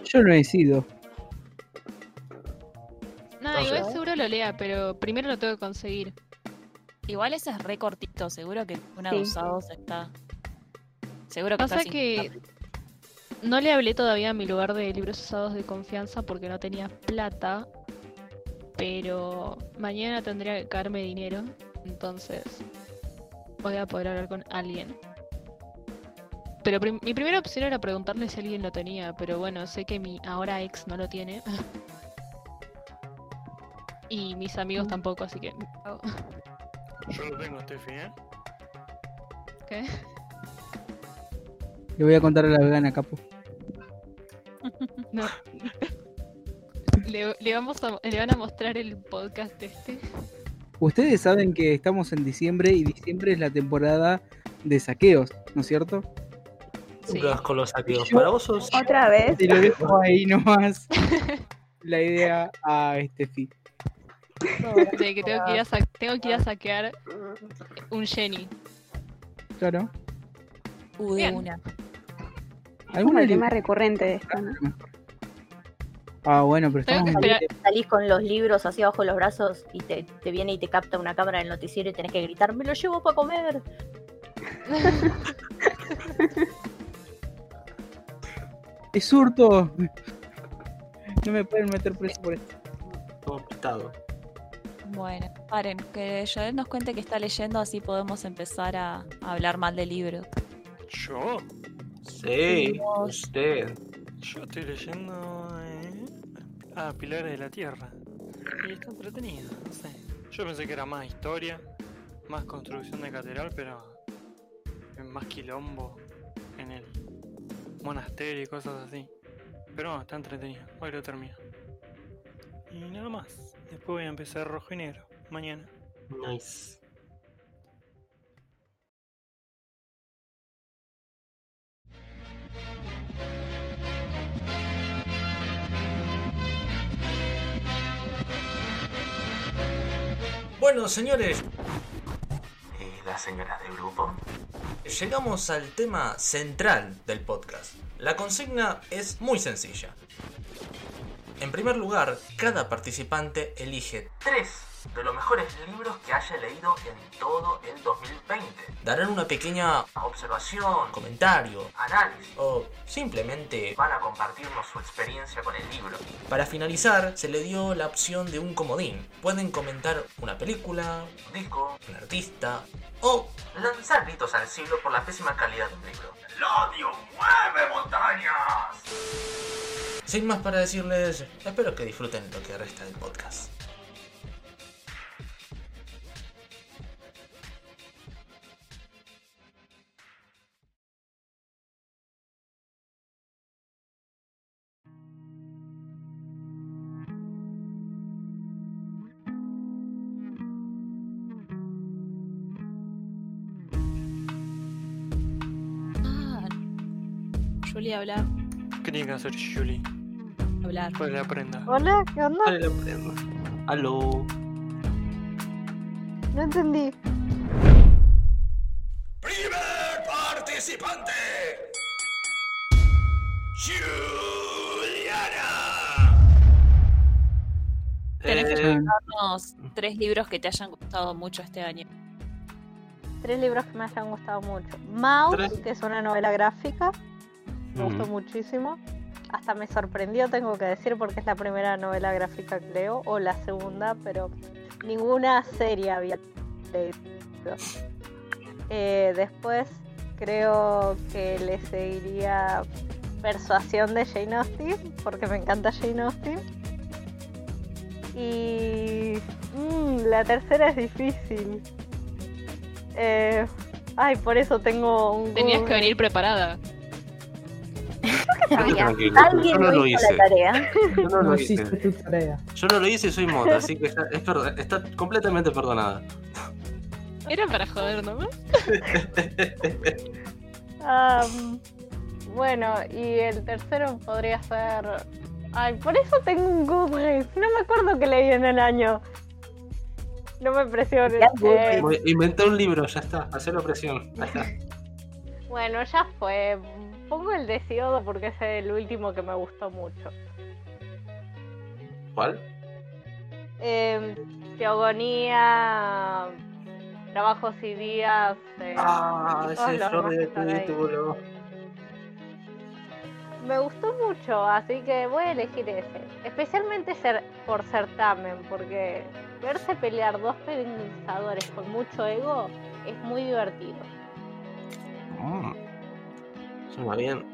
yo no he sido. No, No igual seguro lo lea, pero primero lo tengo que conseguir. Igual ese es re cortito, seguro que una Sí. de usados está. Seguro que Pasa está que no le hablé todavía a mi lugar de libros usados de confianza porque no tenía plata, pero mañana tendría que caerme dinero, entonces voy a poder hablar con alguien. Pero prim- mi primera opción era preguntarle si alguien lo tenía, pero bueno, sé que mi ahora ex no lo tiene. y mis amigos tampoco, así que... Yo lo tengo, Steffi, ¿eh? ¿Qué? Le voy a contar a la vegana, capo. No. Le, le vamos a, le van a mostrar el podcast este. Ustedes saben que estamos en diciembre y diciembre es la temporada de saqueos, ¿no es cierto? Sí. Con los saqueos. Para vos sos. Otra vez. Te lo dejo ahí nomás. La idea a Steffi. De que tengo que ir a, sa- tengo que ir a saquear un Jenny. Claro. Uh, de Es como ¿Alguna el tema recurrente de esto, ¿no? Ah, bueno, pero estamos Salís con los libros así abajo de los brazos y te, te viene y te capta una cámara del noticiero y tenés que gritar, me lo llevo para comer. ¡Es hurto! No me pueden meter preso por esto. Todo pitado. Bueno, paren, que Joel nos cuente que está leyendo, así podemos empezar a, a hablar mal del libro. ¿Yo? Sí, usted. Yo estoy leyendo. Eh... Ah, Pilares de la Tierra. Y está entretenido, no sé. Yo pensé que era más historia, más construcción de catedral, pero. Más quilombo en el monasterio y cosas así. Pero no, está entretenido. Hoy lo termino. Y nada más. Después voy a empezar rojo y negro. Mañana. Nice. Bueno, señores, ¿Y las señoras del grupo? llegamos al tema central del podcast. La consigna es muy sencilla. En primer lugar, cada participante elige tres De los mejores libros que haya leído en todo el 2020. Darán una pequeña Observación, comentario análisis. o simplemente Van a compartirnos su experiencia con el libro. para finalizar se le dio la opción de un comodín. Pueden comentar una película, Un disco. un artista o Lanzar gritos al cielo por la pésima calidad de un libro. ¡El odio mueve montañas! sin más para decirles, espero que disfruten lo que resta del podcast. Julie, hablar. ¿Qué tiene que hacer Julie? Hablar. Para que le aprenda. Hola, ¿qué onda? Dale la prenda. Aló. No entendí. ¡Primer participante! ¡Juliana! Tenés que Eh, contarnos tres libros que te hayan gustado mucho este año. Tres libros que me hayan gustado mucho. Mouse, Tres. que es una novela gráfica. Me gustó Mm. muchísimo. Hasta me sorprendió, tengo que decir, porque es la primera novela gráfica que leo, o la segunda, pero ninguna serie había leído. Eh, después creo que le seguiría Persuasión de Jane Austen, porque me encanta Jane Austen. Y mm, la tercera es difícil. Eh, ay, por eso tengo un... Tenías que venir preparada. Alguien yo no lo hizo hice. la tarea. Yo no lo hice. tu tarea. Yo no lo hice y soy mota, así que está, es perdo- está completamente perdonada. Era para joder, ¿no? Am, bueno, y el tercero podría ser. Ay, por eso tengo un Goodreads. No me acuerdo que leí en el año. No me presiones. Eh, Inventé un libro, ya está, hacerlo presión. Ahí está. bueno, ya fue. Pongo el Desiodo porque es el último que me gustó mucho. ¿Cuál? Eh, Teogonía, Trabajos y Días. eh, Ah, ese flor de título. Me gustó mucho, así que voy a elegir ese. Especialmente ser, por certamen, porque verse pelear dos pensadores con mucho ego es muy divertido. Mm. Suena bien.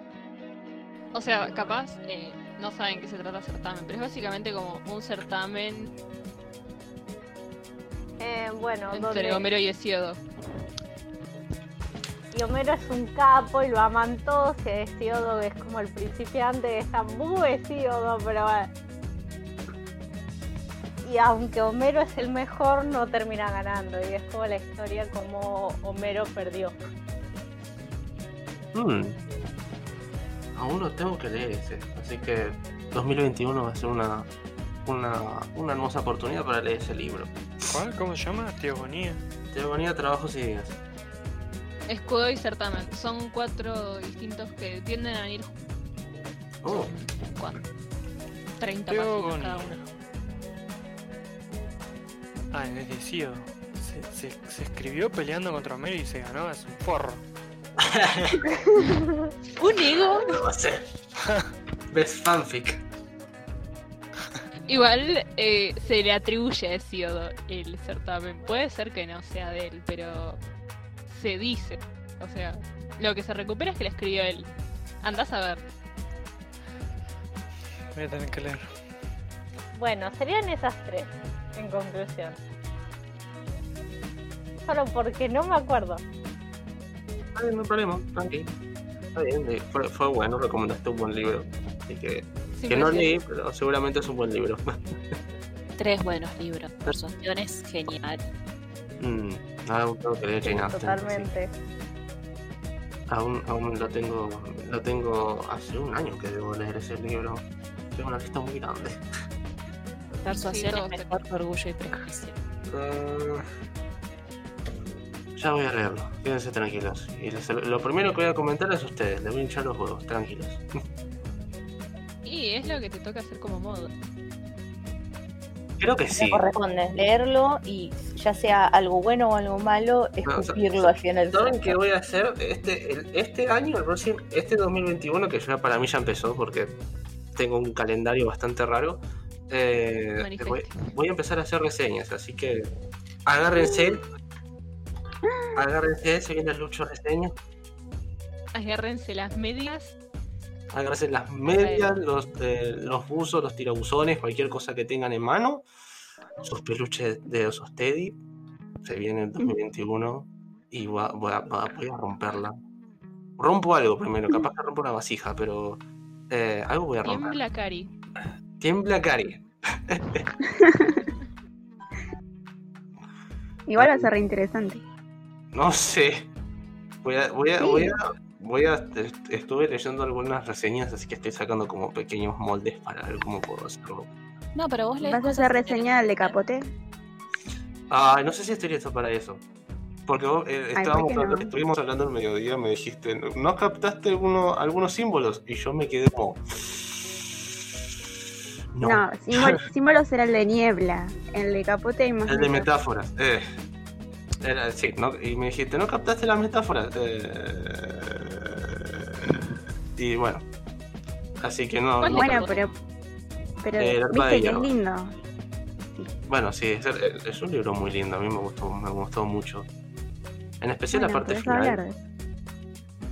O sea, capaz eh, no saben qué se trata certamen, pero es básicamente como un certamen Eh, bueno, entre donde Homero y Hesíodo. y Homero es un capo y lo aman todos, y Hesíodo es como el principiante, está muy Hesíodo, pero bueno. Y aunque Homero es el mejor, no termina ganando, y es como la historia como Homero perdió. Mm. Aún no tengo que leer ese, así que 2021 va a ser una una, una hermosa oportunidad para leer ese libro. ¿Cuál? ¿Cómo se llama? Teogonía. Teogonía, trabajos y días. Escudo y certamen. Son cuatro distintos que tienden a ir Oh, ¿cuánto? 30 Teogonía. páginas cada uno. Ah, es decido. Se, se, se escribió peleando contra Homero y se ganó, es un forro. Un ego. no va a ser. Best fanfic. Igual eh, se le atribuye a Hesíodo el certamen. Puede ser que no sea de él, pero se dice. O sea, lo que se recupera es que lo escribió él. Andás a ver. Voy a tener que leer. Bueno, serían esas tres, en conclusión. Solo porque no me acuerdo. Está bien, no hay problema, tranqui. Está bien, fue, fue bueno, recomendaste un buen libro. Así que, Sí, que no leí, pero seguramente es un buen libro. Tres buenos libros. Persuasiones, genial. mm, tengo que leer Austen. Totalmente. Aún, aún lo tengo, lo tengo hace un año que debo leer ese libro. Tengo una lista muy grande. Persuasiones mejor que orgullo y prejuicio. Eh, ya voy a leerlo, quédense tranquilos. Y les- lo primero que voy a comentar es a ustedes, les voy a hinchar los huevos, tranquilos. Y es lo que te toca hacer como modo. Creo que Me sí. corresponde leerlo y ya sea algo bueno o algo malo, No, escupirlo al final. ¿Saben qué voy a hacer? Este, el- este año, el próximo, este 2021, que ya para mí ya empezó porque tengo un calendario bastante raro, eh, voy, voy a empezar a hacer reseñas, así que agárrense. Agárrense, se viene Lucho reseña. Agárrense las medias. Agárrense las medias, los, eh, los buzos, los tirabuzones, cualquier cosa que tengan en mano. Sus peluches de osos Teddy. Se viene el 2021 y voy a, voy a- voy a romperla. Rompo algo primero, capaz que rompo una vasija, pero eh, algo voy a romper. Tiembla Cari. Tiembla Cari. Igual va a ser reinteresante. No sé. Voy a, voy a, voy a, voy a, est- estuve leyendo algunas reseñas, así que estoy sacando como pequeños moldes para ver cómo puedo hacerlo. No, pero vos lees ¿Vas a hacer reseña del de capote? Ay, no sé si estoy listo para eso. Porque vos, eh, Ay, estábamos ¿por qué no? hablando- estuvimos hablando al mediodía, me dijiste, ¿no captaste alguno, algunos símbolos? Y yo me quedé como. No, No, símbolo, símbolo será el de niebla. El de capote hay más el de metáforas. metáforas. Eh. Era, sí, ¿no? y me dijiste, ¿no captaste las metáforas? Eh, y bueno, así que no. no- Bueno, pero, pero Eh, viste que es lindo. Bueno, sí, es, es un libro muy lindo, a mí me gustó, me gustó mucho. En especial Bueno, la parte final.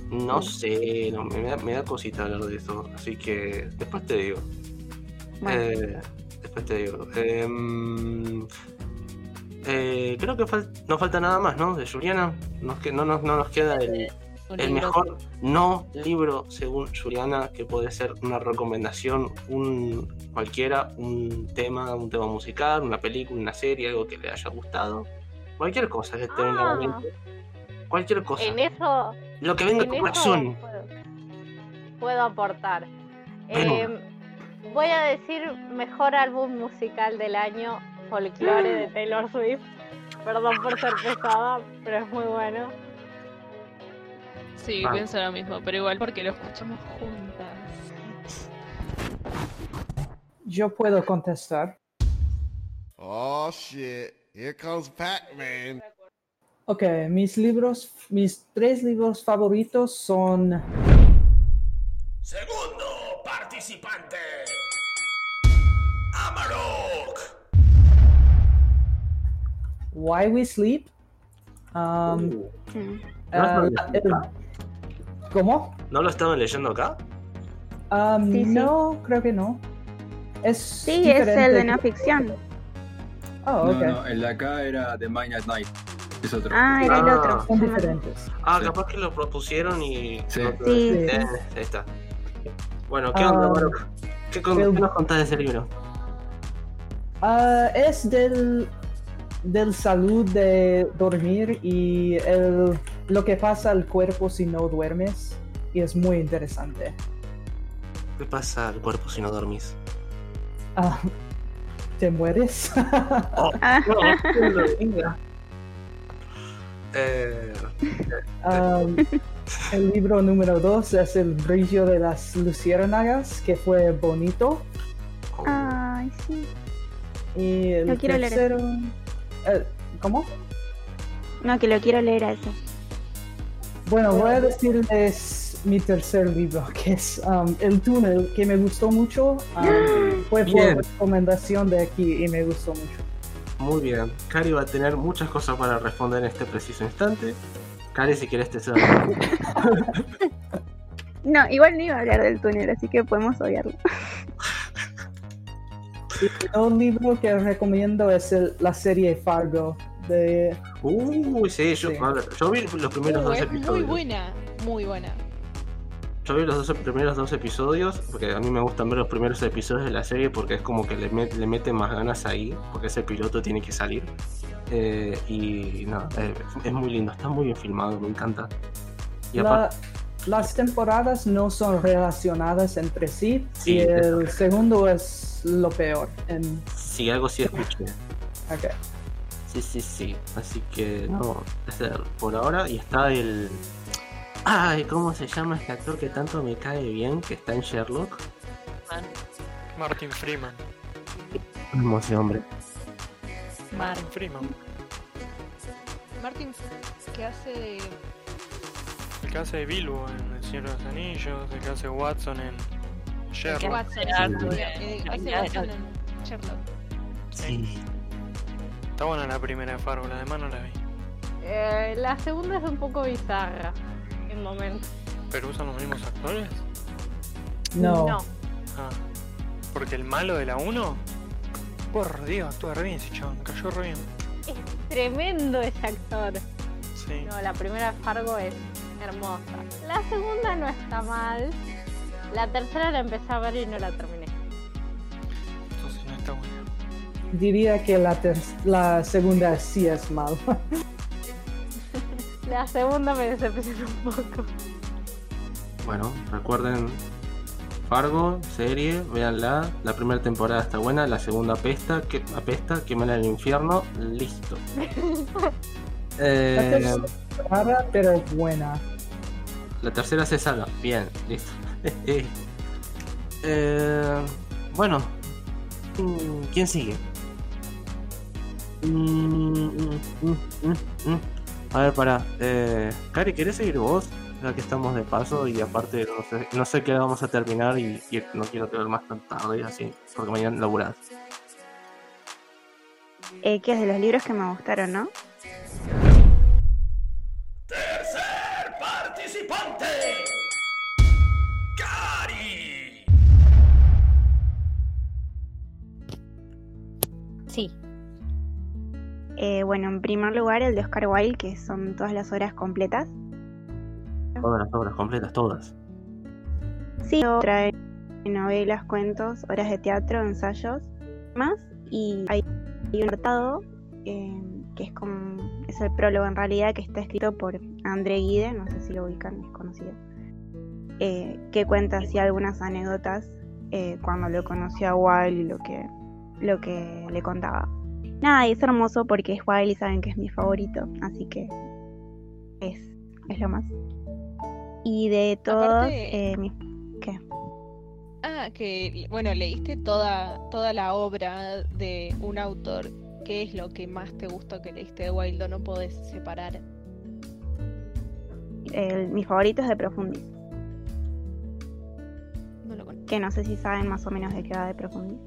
No sé, no, me, da, me da cosita hablar de eso, así que después te digo. Bueno. Eh, después te digo. Eh, creo que fal- no falta nada más, ¿no? De Juliana. Nos que, no, nos, no nos queda el, libro mejor no libro según Juliana, que puede ser una recomendación, un cualquiera, un tema, un tema musical, una película, una serie, algo que le haya gustado. Cualquier cosa que te venga a la Ah. mente. Cualquier cosa. En eso, Lo que venga a tu corazón. puedo, puedo aportar. Eh, voy a decir mejor álbum musical del año, Folklore de Taylor Swift. Perdón por ser pesada, pero es muy bueno. Sí, Vamos. pienso lo mismo, pero igual porque lo escuchamos juntas. Yo puedo contestar. Oh shit. Here comes Pac-Man. Ok, mis libros, mis tres libros favoritos son Segundo participante. Amarok. Why We Sleep. um, ¿No ah, lo la- estaban leyendo el- acá? ¿Cómo? ¿No lo estaban leyendo acá? Um, Sí, sí. No, creo que no. Es Sí, es el de no ficción. Oh, No, ok. no, el de acá era The Mind at Night. Es otro. Ah, era el Ah. otro. Son Ajá. diferentes. Ah, Sí. capaz que lo propusieron y. Sí. no- Sí, Eh, sí. ahí está. Bueno, ¿qué Ah, onda? ¿Qué, con- el- qué nos contás de ese libro? Ah, es del, del salud de dormir y el, lo que pasa al cuerpo si no duermes. Y es muy interesante. ¿Qué pasa al cuerpo si no dormís? Ah, te mueres. Eh, Um, el libro número 2 es El brillo de las luciérnagas, que fue bonito. Ay, sí. Y el Lo quiero leer. Eh, ¿Cómo? No, que lo quiero leer a ese. Bueno, voy a decirles mi tercer libro, que es um, El túnel, que me gustó mucho. um, fue por Bien. recomendación de aquí y me gustó mucho. Muy bien. Cari va a tener muchas cosas para responder en este preciso instante. Cari, si querés te cedo. No, igual no iba a hablar del túnel, así que podemos obviarlo. Y un libro que recomiendo es el- la serie Fargo. De... Uy, sí, yo, ver, yo vi los primeros Uh, dos es muy episodios. buena, muy buena. Yo vi los dos primeros dos episodios, porque a mí me gustan ver los primeros episodios de la serie porque es como que le, met- le meten más ganas ahí, porque ese piloto tiene que salir. Eh, y no, eh, es muy lindo, está muy bien filmado, me encanta. Y La- aparte, las temporadas no son relacionadas entre sí, Sí, y el segundo es lo peor. En... sí, algo sí escuché. Ok. Sí, sí, sí. Así que no, es el- por ahora. Y está el. Ay, ¿cómo se llama este actor que tanto me cae bien? Que está en Sherlock. Martin Freeman. Como ese hombre. Martin Freeman. Martin, que hace de. El que hace de Bilbo en El Señor de los Anillos, el que hace Watson en Sherlock. Watson en Sherlock. Sí. Está buena la primera de Fargo, la demás no la vi. Eh, la segunda es un poco bizarra en momentos. ¿Pero usan los mismos actores? No. No. Ah. Porque el malo de la 1. Por Dios, actúa re bien ese chabón, cayó re bien. Es tremendo ese actor. Sí. No, la primera Fargo es hermosa. La segunda no está mal. La tercera la empecé a ver y no la terminé. Entonces no está buena. Diría que la, ter- la segunda sí es mal. La segunda me decepcionó un poco. Bueno, recuerden. Fargo, serie, véanla. La primera temporada está buena, la segunda apesta, que apesta, queman el infierno, listo. La Eh, tercera es rara, pero buena. La tercera se salva. Bien, listo. Eh, bueno, mm, ¿quién sigue? Mm, mm. A ver, para. Eh, Cari, ¿querés seguir vos? Ya que estamos de paso y aparte no sé, no sé qué vamos a terminar y, y no quiero quedar más tan tarde así, porque mañana laburás. Eh, que es de los libros que me gustaron, ¿no? ¡Tercer participante! ¡Cari! Sí. Eh, bueno, en primer lugar el de Oscar Wilde, que son todas las horas completas. Todas las obras completas, todas. Sí, trae novelas, cuentos, horas de teatro, ensayos, más. Y hay, hay un apartado eh, que es como es el prólogo en realidad que está escrito por André Guide, no sé si lo ubican, es conocido, eh, que cuenta así algunas anécdotas eh, cuando lo conoció a Wilde y lo que, lo que le contaba. Nada, y es hermoso porque es Wilde y saben que es mi favorito, así que es, es lo más. Y de todos, Aparte- eh, mi- ¿qué? Ah, que bueno, leíste toda, toda la obra de un autor. ¿Qué es lo que más te gustó que leíste de Wilde? No podés separar. El- mi favorito es de Profundis. No lo conozco. Que no sé si saben más o menos de qué va de Profundis.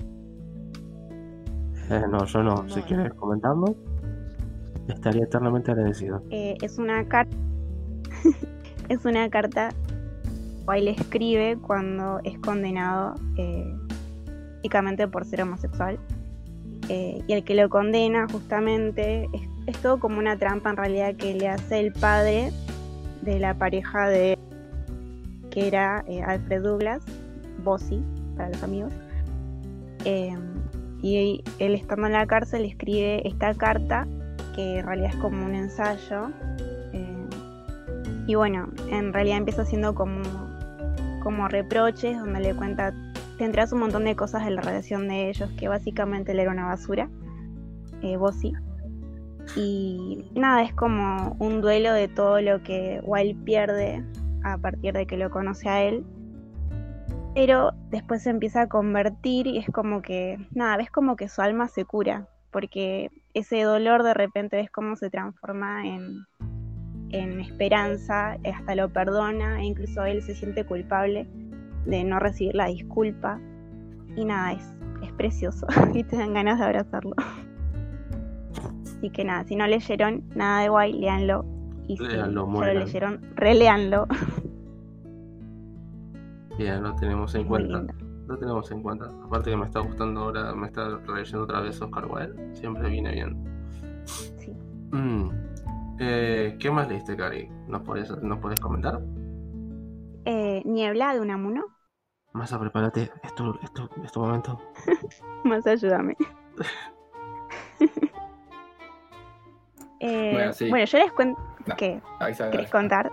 Eh, no, yo no. Si No, quieres comentarlo, estaría eternamente agradecido. Eh, es una carta. es una carta. Wilde escribe cuando es condenado eh, únicamente por ser homosexual. Eh, y el que lo condena justamente es, todo como una trampa en realidad que le hace el padre de la pareja de que era eh, Alfred Douglas, Bossy para los amigos. Eh, y él estando en la cárcel escribe esta carta que en realidad es como un ensayo. y bueno, en realidad empieza siendo como, como reproches donde le cuenta te enteras un montón de cosas de la relación de ellos, que básicamente él era una basura, eh, Bossy. Y nada, es como un duelo de todo lo que Wild pierde a partir de que lo conoce a él. Pero después se empieza a convertir y es como que, nada, ves como que su alma se cura, porque ese dolor de repente ves cómo se transforma en, en esperanza, hasta lo perdona e incluso él se siente culpable de no recibir la disculpa. Y nada, es, es precioso y te dan ganas de abrazarlo. Así que nada, si no leyeron nada de guay, leanlo. Y si ya lo leyeron, releanlo. Bien, lo tenemos en cuenta. Lo tenemos en cuenta. Aparte que me está gustando ahora, me está leyendo otra vez Oscar Wilde. Siempre viene bien. Mm. Eh, ¿Qué más leíste, Cari? ¿Nos podés, ¿Nos podés comentar? Eh, Niebla de Unamuno, Masa, prepárate. Es tu, es tu- es tu momento. más ayúdame. Eh, Bueno, sí. bueno, yo les cuento No, que avisa, querés contar.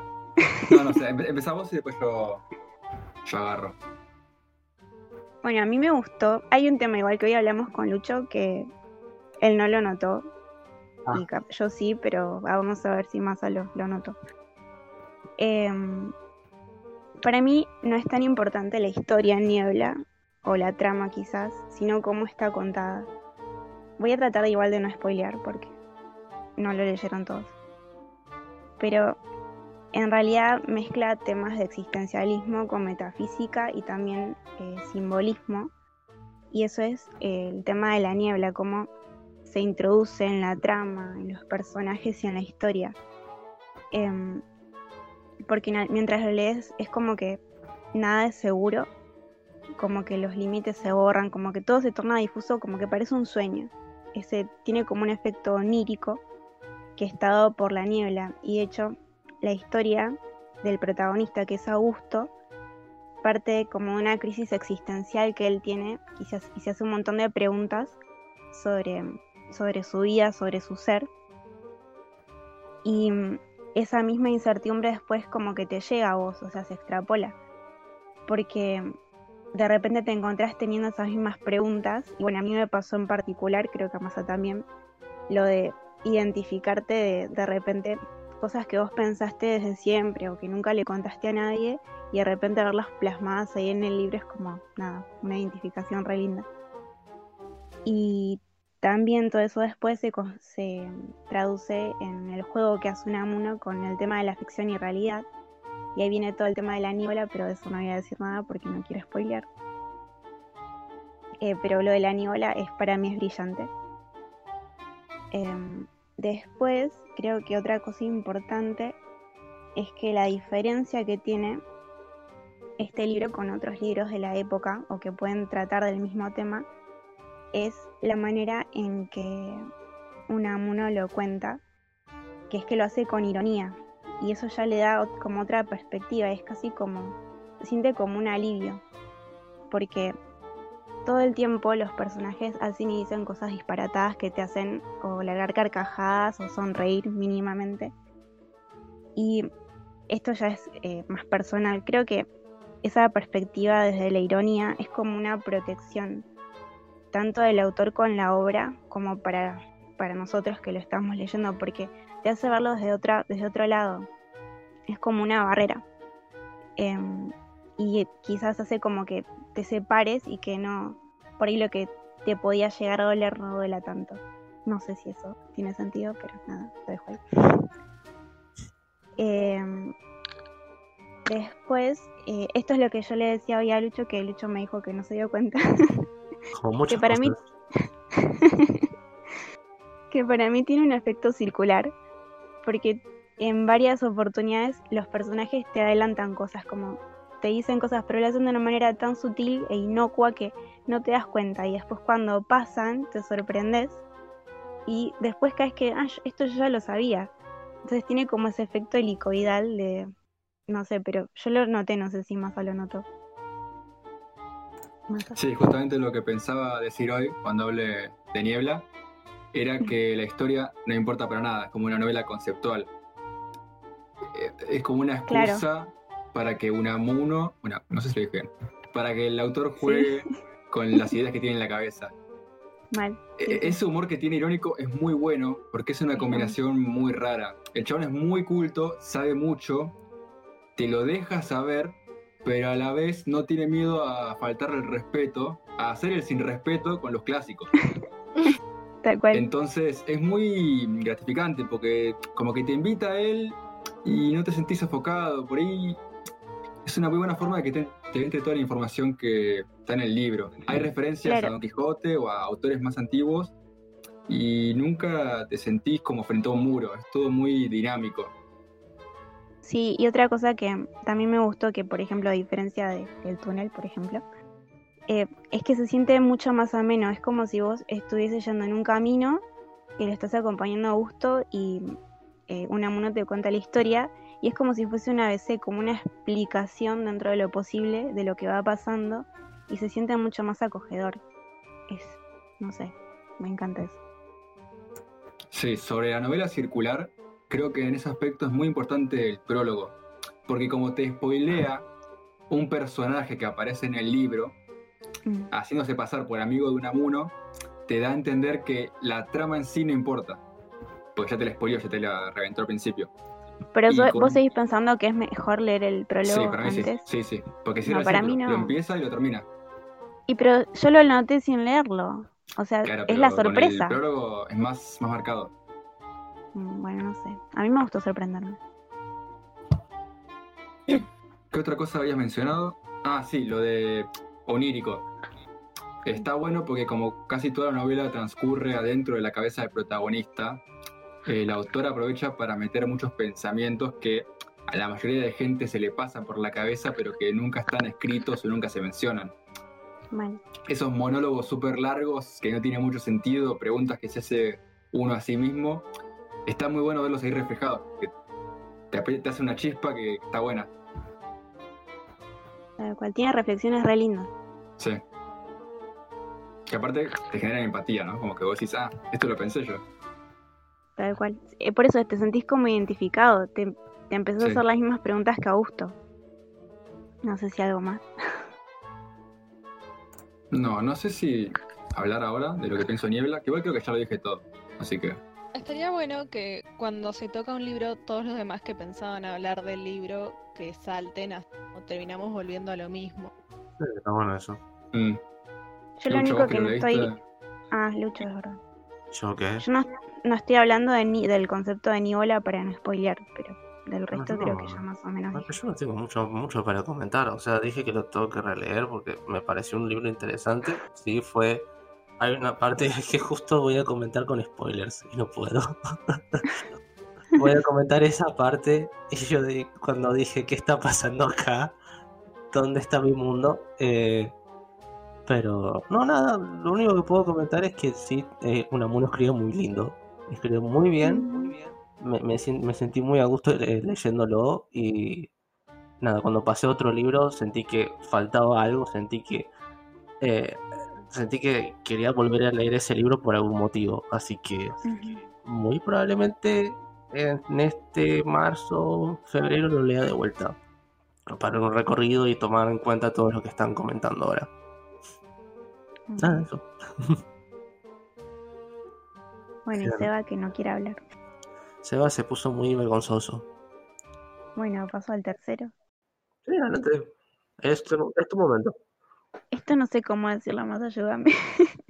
No, no sé, empe- empezamos y después yo, yo agarro. Bueno, a mí me gustó. Hay un tema igual que hoy hablamos con Lucho que él no lo notó. Ah. Y yo sí, pero vamos a ver si Masa lo, lo notó. Em, para mí no es tan importante la historia en Niebla, o la trama quizás, sino cómo está contada. Voy a tratar igual de no spoilear porque no lo leyeron todos. Pero en realidad mezcla temas de existencialismo con metafísica y también eh, simbolismo. Y eso es eh, el tema de la niebla, cómo se introduce en la trama, en los personajes y en la historia. Em, porque mientras lo lees es como que nada es seguro, como que los límites se borran, como que todo se torna difuso, como que parece un sueño. Ese tiene como un efecto onírico que está dado por la niebla. Y de hecho, la historia del protagonista, que es Augusto, parte como de una crisis existencial que él tiene y se, hace un montón de preguntas sobre, sobre su vida, sobre su ser. Y esa misma incertidumbre después como que te llega a vos, o sea, se extrapola. Porque de repente te encontrás teniendo esas mismas preguntas. Y bueno, a mí me pasó en particular, creo que a Masa también, lo de identificarte de, de repente cosas que vos pensaste desde siempre o que nunca le contaste a nadie y de repente verlas plasmadas ahí en el libro es como, nada, una identificación re linda. Y también todo eso después se, traduce en el juego que hace Unamuno con el tema de la ficción y realidad. Y ahí viene todo el tema de la niebla, pero de eso no voy a decir nada porque no quiero spoilear. Eh, pero lo de la niebla es para mí es brillante. Em, después, creo que otra cosa importante es que la diferencia que tiene este libro con otros libros de la época o que pueden tratar del mismo tema es la manera en que Unamuno lo cuenta, que es que lo hace con ironía y eso ya le da como otra perspectiva, es casi como, se siente como un alivio, porque todo el tiempo los personajes hacen y dicen cosas disparatadas que te hacen o largar carcajadas o sonreír mínimamente. Y esto ya es eh, más personal. Creo que esa perspectiva desde la ironía es como una protección, tanto del autor con la obra como para, para nosotros que lo estamos leyendo, porque te hace verlo desde, otra, desde otro lado. Es como una barrera. Em, y quizás hace como que te separes y que no, por ahí lo que te podía llegar a doler no duela tanto. No sé si eso tiene sentido, pero nada, lo dejo. Em, después, eh, esto es lo que yo le decía hoy a Lucho, que Lucho me dijo que no se dio cuenta. Como muchas que para mí que para mí tiene un efecto circular, porque en varias oportunidades los personajes te adelantan cosas como te dicen cosas, pero lo hacen de una manera tan sutil e inocua que no te das cuenta y después cuando pasan te sorprendes y después caes que, ah, esto yo ya lo sabía. Entonces tiene como ese efecto helicoidal de, no sé, pero yo lo noté, no sé si Masa lo notó. Sí, justamente lo que pensaba decir hoy cuando hablé de Niebla era que la historia no importa para nada, es como una novela conceptual. Eh, Es como una Claro. excusa para que Unamuno, bueno, no sé si lo dije bien, para que el autor juegue con las ideas que tiene en la cabeza. Mal. E- Ese humor que tiene irónico es muy bueno porque es una combinación muy rara. El chabón es muy culto, sabe mucho, te lo deja saber, pero a la vez no tiene miedo a faltarle el respeto, a hacer el sin respeto con los clásicos. Tal cual. Entonces es muy gratificante porque como que te invita a él y no te sentís sofocado. Por ahí es una muy buena forma de que te, te entre toda la información que está en el libro. Hay referencias Claro. a Don Quijote o a autores más antiguos y nunca te sentís como frente a un muro. Es todo muy dinámico. Sí, y otra cosa que también me gustó, que por ejemplo, a diferencia de- del túnel, por ejemplo, eh, es que se siente mucho más ameno. Es como si vos estuvieses yendo en un camino y lo estás acompañando a gusto y eh, Unamuno te cuenta la historia y es como si fuese una ABC, como una explicación dentro de lo posible de lo que va pasando y se siente mucho más acogedor. Es, no sé, me encanta eso. Sí, sobre la novela circular, creo que en ese aspecto es muy importante el prólogo, porque como te spoilea un personaje que aparece en el libro, Mm. haciéndose pasar por amigo de Unamuno, te da a entender que la trama en sí no importa, porque ya te la spoileó, ya te la reventó al principio. Pero con- vos seguís pensando que es mejor leer el prólogo Sí, para mí sí, antes. sí, sí, porque si No, no, para mí no. lo empieza y lo termina. Y pero yo lo noté sin leerlo. O sea, Claro, es la sorpresa. El prólogo es más, más marcado. Bueno, no sé. A mí me gustó sorprenderme. ¿Qué otra cosa habías mencionado? Ah, sí, lo de onírico. Está bueno porque como casi toda la novela transcurre adentro de la cabeza del protagonista, el autor aprovecha para meter muchos pensamientos que a la mayoría de gente se le pasan por la cabeza, pero que nunca están escritos o nunca se mencionan. Esos monólogos súper largos que no tienen mucho sentido, preguntas que se hace uno a sí mismo, está muy bueno verlos ahí reflejados. te, te hace una chispa que está buena. Tal cual. Tiene reflexiones re lindas. Sí. Que aparte te generan empatía, ¿no? Como que vos decís, ah, esto lo pensé yo. Tal cual. Eh, por eso te sentís como identificado. Te, te empezás a hacer las mismas preguntas que Augusto. No sé si algo más. No, no sé si hablar ahora de lo que pienso Niebla, que igual creo que ya lo dije todo. Así que, Estaría bueno que cuando se toca un libro, todos los demás que pensaban hablar del libro, que salten hasta o terminamos volviendo a lo mismo. Está bueno eso. mm, Yo lo único que no estoy. Ah, Lucho, es verdad. ¿Yo qué? Yo no, no estoy hablando de ni, del concepto de Nibola para no spoilear, pero del resto no, creo que ya más o menos. No, que yo no tengo mucho, mucho para comentar. O sea, dije que lo tengo que releer porque me pareció un libro interesante. Sí, fue. Hay una parte que justo voy a comentar con spoilers y no puedo. voy a comentar esa parte. Y yo cuando dije, ¿qué está pasando acá? ¿Dónde está mi mundo? Eh, pero, no, nada. Lo único que puedo comentar es que sí, eh, Unamuno escribió muy lindo. Escribió muy bien me, me sien- me sentí muy a gusto le- leyéndolo y nada, cuando pasé a otro libro sentí que faltaba algo, sentí que eh, sentí que quería volver a leer ese libro por algún motivo, así que muy probablemente en este marzo, febrero lo lea de vuelta para un recorrido y tomar en cuenta todo lo que están comentando ahora. Nada, eso. Bueno, y. Seba que no quiere hablar. Seba se puso muy vergonzoso. Bueno, paso al tercero. Sí, adelante. Es tu, es tu momento. Esto no sé cómo decirlo más, ayúdame.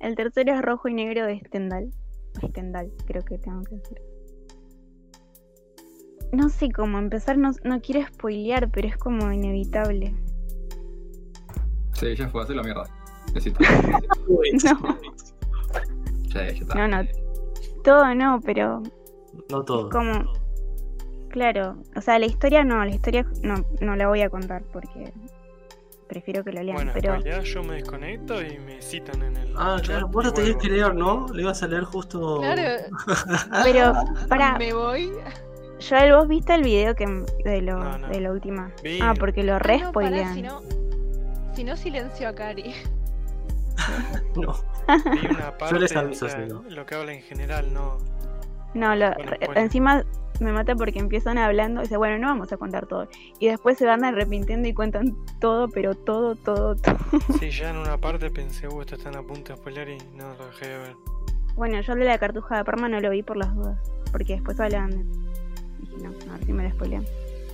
El tercero es rojo y negro de Stendhal. Stendhal, creo que tengo que decir. No sé cómo empezar, no, no quiero spoilear, pero es como inevitable. sí, ya fue a hacer la mierda. Necesito. No, Ya, ya está. no, no. Todo no, pero No todo. como... Claro, o sea, la historia no, la historia no, no la voy a contar porque prefiero que lo lean, Bueno, pero... spoileá, yo me desconecto y me citan en el. Ah, claro, vos lo tenías que leer, ¿no? Le ibas a leer justo. Claro. Pero, para, Me voy. Joel, ¿vos viste el video que de, lo, No, no. de la última? Vi. Ah, porque lo Ah, re no, pará, spoilean. si no, si no silencio a Cari. No. Vi una parte, les aviso, lo que habla en general, no. No, lo, Bueno, re- spoiler. encima me mata porque empiezan hablando y dice, bueno, no vamos a contar todo. Y después se van arrepintiendo y cuentan todo, pero todo, todo, todo. Sí, ya en una parte pensé, uh, esto están a punto de spoiler y no lo dejé de ver. Bueno, yo de la cartuja de Parma no lo vi por las dudas, porque después hablan de... Dije, no, a ver si me lo spoilean.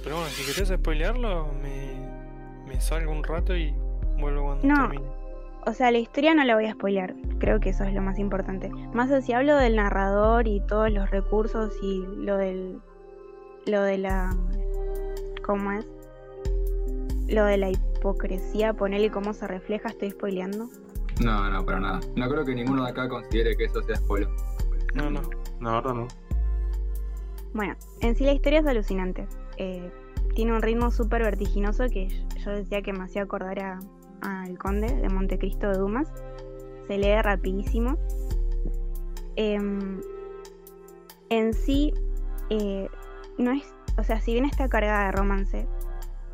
Pero bueno, si querés spoilearlo, me, me salgo un rato y vuelvo cuando No. termine. O sea, la historia no la voy a spoilear, creo que eso es lo más importante. Más si hablo del narrador y todos los recursos y lo del... Lo de la... ¿Cómo es? Lo de la hipocresía, ponerle cómo se refleja, estoy spoileando. No, no, para nada. No creo que ninguno de acá considere que eso sea spoiler. No, no. No, ahora no. Bueno, en sí la historia es alucinante. Eh, tiene un ritmo súper vertiginoso que yo decía que me hacía acordar a, a El Conde de Montecristo de Dumas. Se lee rapidísimo. Em, en sí, eh, no es, o sea, si bien está cargada de romance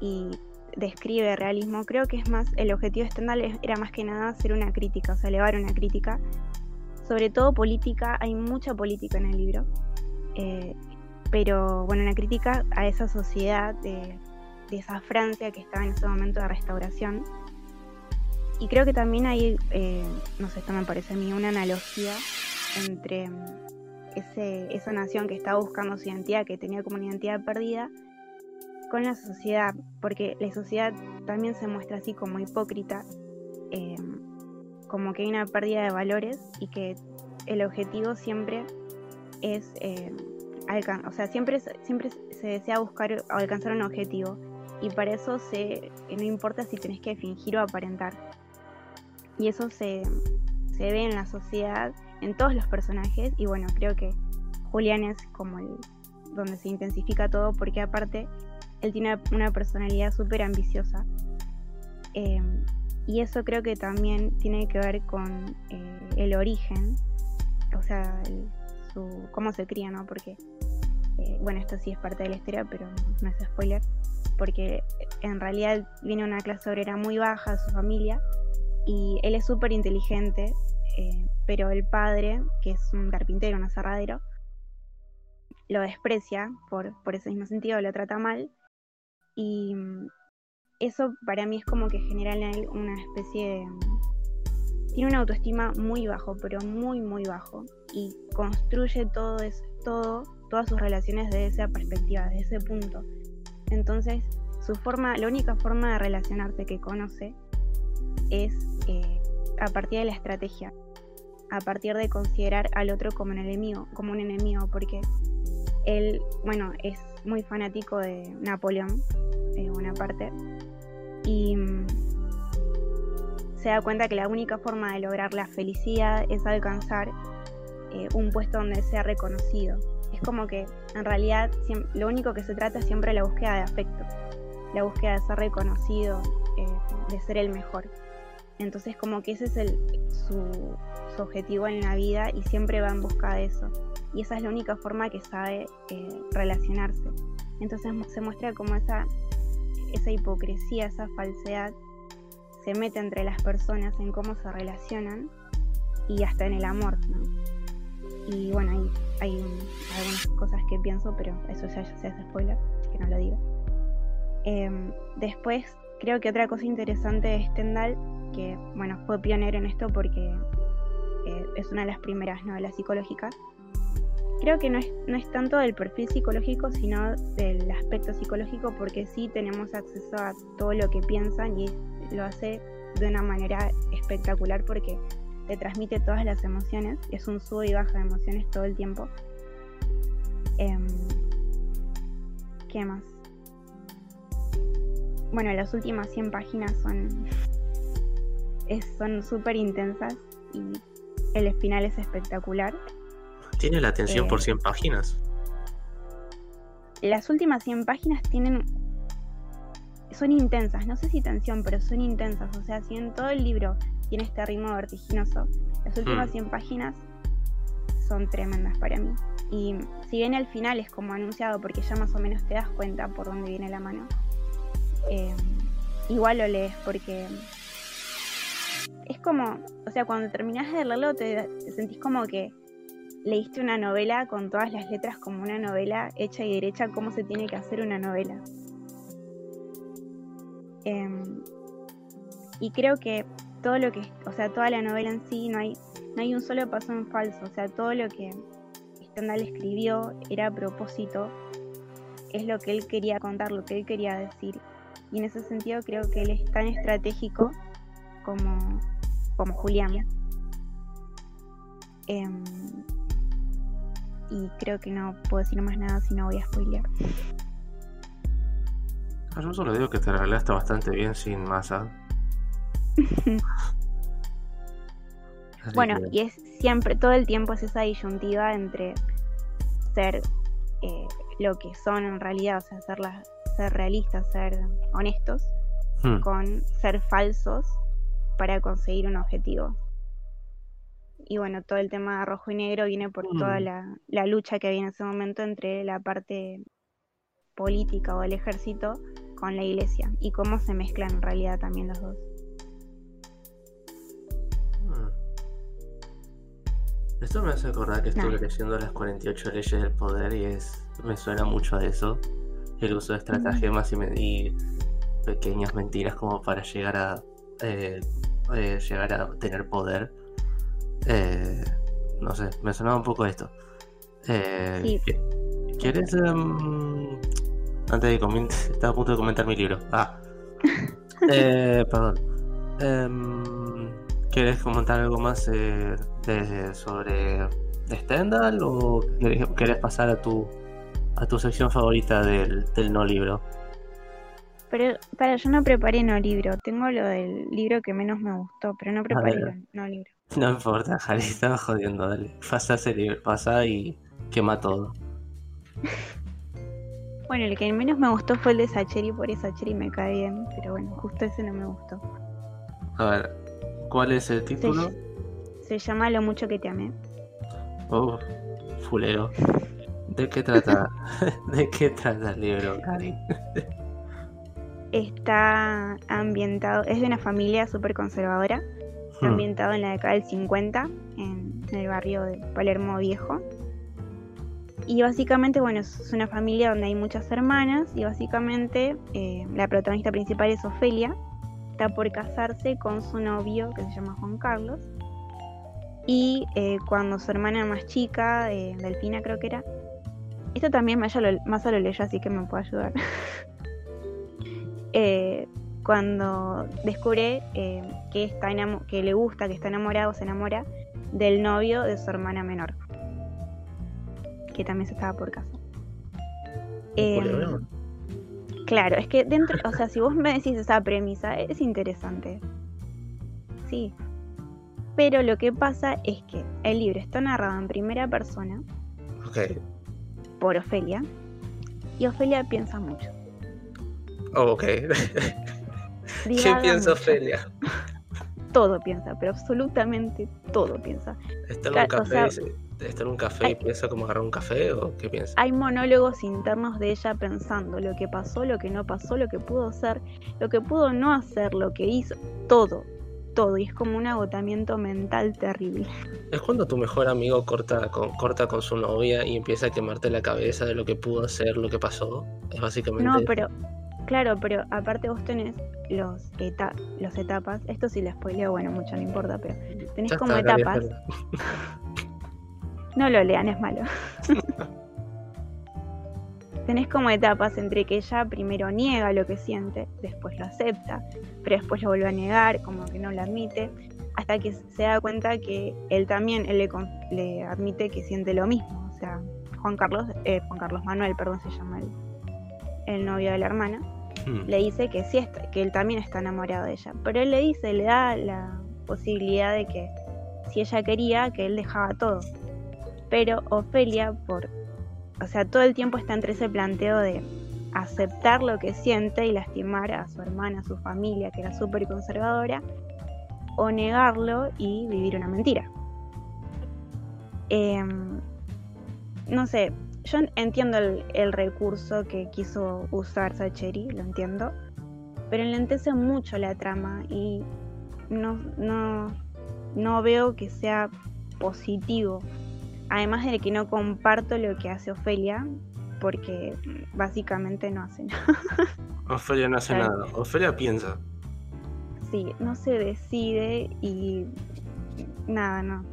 y describe realismo, creo que es más, el objetivo de Stendhal es- era más que nada hacer una crítica, o sea, elevar una crítica. Sobre todo política, hay mucha política en el libro. Eh, pero bueno, una crítica a esa sociedad de esa Francia que estaba en ese momento de restauración. Y creo que también hay, eh, no sé, esto me parece a mí, una analogía entre mm, ese, esa nación que estaba buscando su identidad, que tenía como una identidad perdida, con la sociedad, porque la sociedad también se muestra así como hipócrita, eh, como que hay una pérdida de valores y que el objetivo siempre es eh, alcan- o sea, siempre, siempre se desea buscar alcanzar un objetivo y para eso se, no importa si tenés que fingir o aparentar. Y eso se, se ve en la sociedad, en todos los personajes y bueno, creo que Julián es como el donde se intensifica todo porque aparte él tiene una personalidad súper ambiciosa. Eh, y eso creo que también tiene que ver con eh, el origen, o sea, su, cómo se cría, ¿no? Porque, eh, bueno, esto sí es parte de la historia, pero no es spoiler, porque en realidad viene una clase obrera muy baja su familia y él es súper inteligente, eh, pero el padre, que es un carpintero, un aserradero, lo desprecia por, por ese mismo sentido, lo trata mal y mm, eso para mí es como que genera en él una especie de... Tiene una autoestima muy bajo, pero muy, muy bajo. Y construye todo, es, todo, todas sus relaciones desde esa perspectiva, desde ese punto. Entonces, su forma, la única forma de relacionarse que conoce es eh, a partir de la estrategia, a partir de considerar al otro como un enemigo, como un enemigo, porque él, bueno, es muy fanático de Napoleón, eh, Bonaparte, y mm, se da cuenta que la única forma de lograr la felicidad es alcanzar eh, un puesto donde sea reconocido. Es como que en realidad lo único que se trata es siempre la búsqueda de afecto, la búsqueda de ser reconocido, de ser el mejor. Entonces como que ese es el, su, su objetivo en la vida y siempre va en busca de eso. Y esa es la única forma que sabe eh, relacionarse. Entonces se muestra como esa, esa hipocresía, esa falsedad se mete entre las personas en cómo se relacionan y hasta en el amor, ¿no? Y bueno, hay, hay algunas cosas que pienso, pero eso ya, ya se hace spoiler, que no lo digo. Em, después, creo que otra cosa interesante de Stendhal, que bueno, fue pionero en esto porque eh, es una de las primeras novelas psicológicas, creo que no es, no es tanto del perfil psicológico, sino del aspecto psicológico, porque sí tenemos acceso a todo lo que piensan y lo hace de una manera espectacular porque te transmite todas las emociones, es un sube y baja de emociones todo el tiempo. Em, ¿Qué más? Bueno, las últimas 100 páginas son es- son súper intensas y el final es espectacular. Tiene la atención Eh, por 100 páginas. Las últimas 100 páginas tienen son intensas, no sé si tensión, pero son intensas. O sea, si en todo el libro tiene este ritmo vertiginoso, las últimas Hmm. 100 páginas son tremendas para mí. Y si bien el final es como anunciado, porque ya más o menos te das cuenta por dónde viene la mano, eh, igual lo lees porque es como, o sea, cuando terminas de leerlo te, te sentís como que leíste una novela con todas las letras como una novela hecha y derecha, cómo se tiene que hacer una novela. Em, y creo que todo lo que, o sea, toda la novela en sí, no hay, no hay un solo paso en falso, o sea, todo lo que Stendhal escribió era a propósito, es lo que él quería contar, lo que él quería decir. Y en ese sentido creo que él es tan estratégico como, como Julián. Em, y creo que no puedo decir más nada si no voy a spoilear. Ah, Yo solo digo que te regalaste bastante bien sin masa. Así Bueno, que- y es siempre, todo el tiempo es esa disyuntiva entre ser eh, lo que son en realidad, o sea, ser, ser realistas, ser honestos, Hmm. con ser falsos para conseguir un objetivo. Y bueno, todo el tema de rojo y negro viene por toda Mm. la, la lucha que había en ese momento entre la parte política o del ejército con la iglesia y cómo se mezclan en realidad también los dos. Hmm. Esto me hace acordar que estuve Nah. leyendo las 48 leyes del poder y es me suena mucho a eso. El uso de estratagemas y, me- y pequeñas mentiras como para llegar a eh, eh, llegar a tener poder. Eh, no sé, me sonaba un poco esto. Eh, Sí. ¿qui- ¿Quieres? em, antes de comentar, estaba a punto de comentar mi libro. Ah. Eh, perdón. Em, ¿Quieres comentar algo más eh, de- sobre Stendhal o querés, querés pasar a tu a tu sección favorita del, del no libro? Pero para, yo no preparé no libro, tengo lo del libro que menos me gustó, pero no preparé ver. no libro. No importa, Jari, estaba jodiendo, dale. Pasa ese libro, pasa y quema todo. Bueno, el que menos me gustó fue el de Sacheri, por eso Sacheri me cae bien, pero bueno, justo ese no me gustó. A ver, ¿cuál es el título? Se llama Lo mucho que te amé. Oh, fulero. ¿De qué trata? ¿De qué trata el libro, Cari? Está ambientado, es de una familia súper conservadora, Hmm. ambientado en la década del 50, en, en el barrio de Palermo Viejo. Y básicamente, bueno, es una familia donde hay muchas hermanas y básicamente eh, la protagonista principal es Ofelia, está por casarse con su novio que se llama Juan Carlos. Y eh, cuando su hermana más chica, eh, Delfina creo que era, esto también Maya lo, Masa lo leyó, así que me puede ayudar. Eh, cuando descubre eh, que, está que le gusta, que está enamorado, se enamora del novio de su hermana menor, que también se estaba por casar. Em, Culebrón. claro, es que dentro, o sea, si vos me decís esa premisa, es interesante. Sí. Pero lo que pasa es que el libro está narrado en primera persona por Ofelia y Ofelia piensa mucho. Oh, ok. ¿Qué piensa. Ofelia? Todo piensa, pero absolutamente todo piensa. ¿Está en un Claro, o café, sea, está en un café y piensa cómo agarrar un café o qué piensa? Hay monólogos internos de ella pensando lo que pasó, lo que no pasó, lo que pudo hacer, lo que pudo no hacer, lo que hizo, todo, todo. Y es como un agotamiento mental terrible. Es cuando tu mejor amigo corta con, corta con su novia y empieza a quemarte la cabeza de lo que pudo hacer, lo que pasó. Es básicamente. No, pero, claro, pero aparte vos tenés los, eta los etapas. Esto sí lo spoileo, bueno, mucho no importa, pero tenés Ya como está, etapas. No lo lean, es malo. Tenés como etapas entre que ella primero niega lo que siente, después lo acepta, pero después lo vuelve a negar, como que no lo admite, hasta que se da cuenta que él también él le, le admite que siente lo mismo. O sea, Juan Carlos, eh, Juan Carlos Manuel, perdón, se llama el, el novio de la hermana, Hmm. le dice que sí está, que él también está enamorado de ella. Pero él le dice, le da la posibilidad de que si ella quería, que él dejaba todo. Pero Ofelia, por, o sea, todo el tiempo está entre ese planteo de aceptar lo que siente y lastimar a su hermana, a su familia, que era súper conservadora, o negarlo y vivir una mentira. Em, no sé, yo entiendo el, el recurso que quiso usar Sacheri, lo entiendo, pero enlentece mucho la trama y no, no, no veo que sea positivo además de que no comparto lo que hace Ofelia, porque básicamente no hace nada. Ofelia no hace Claro. nada. Ofelia piensa. Sí, no se decide y nada, no.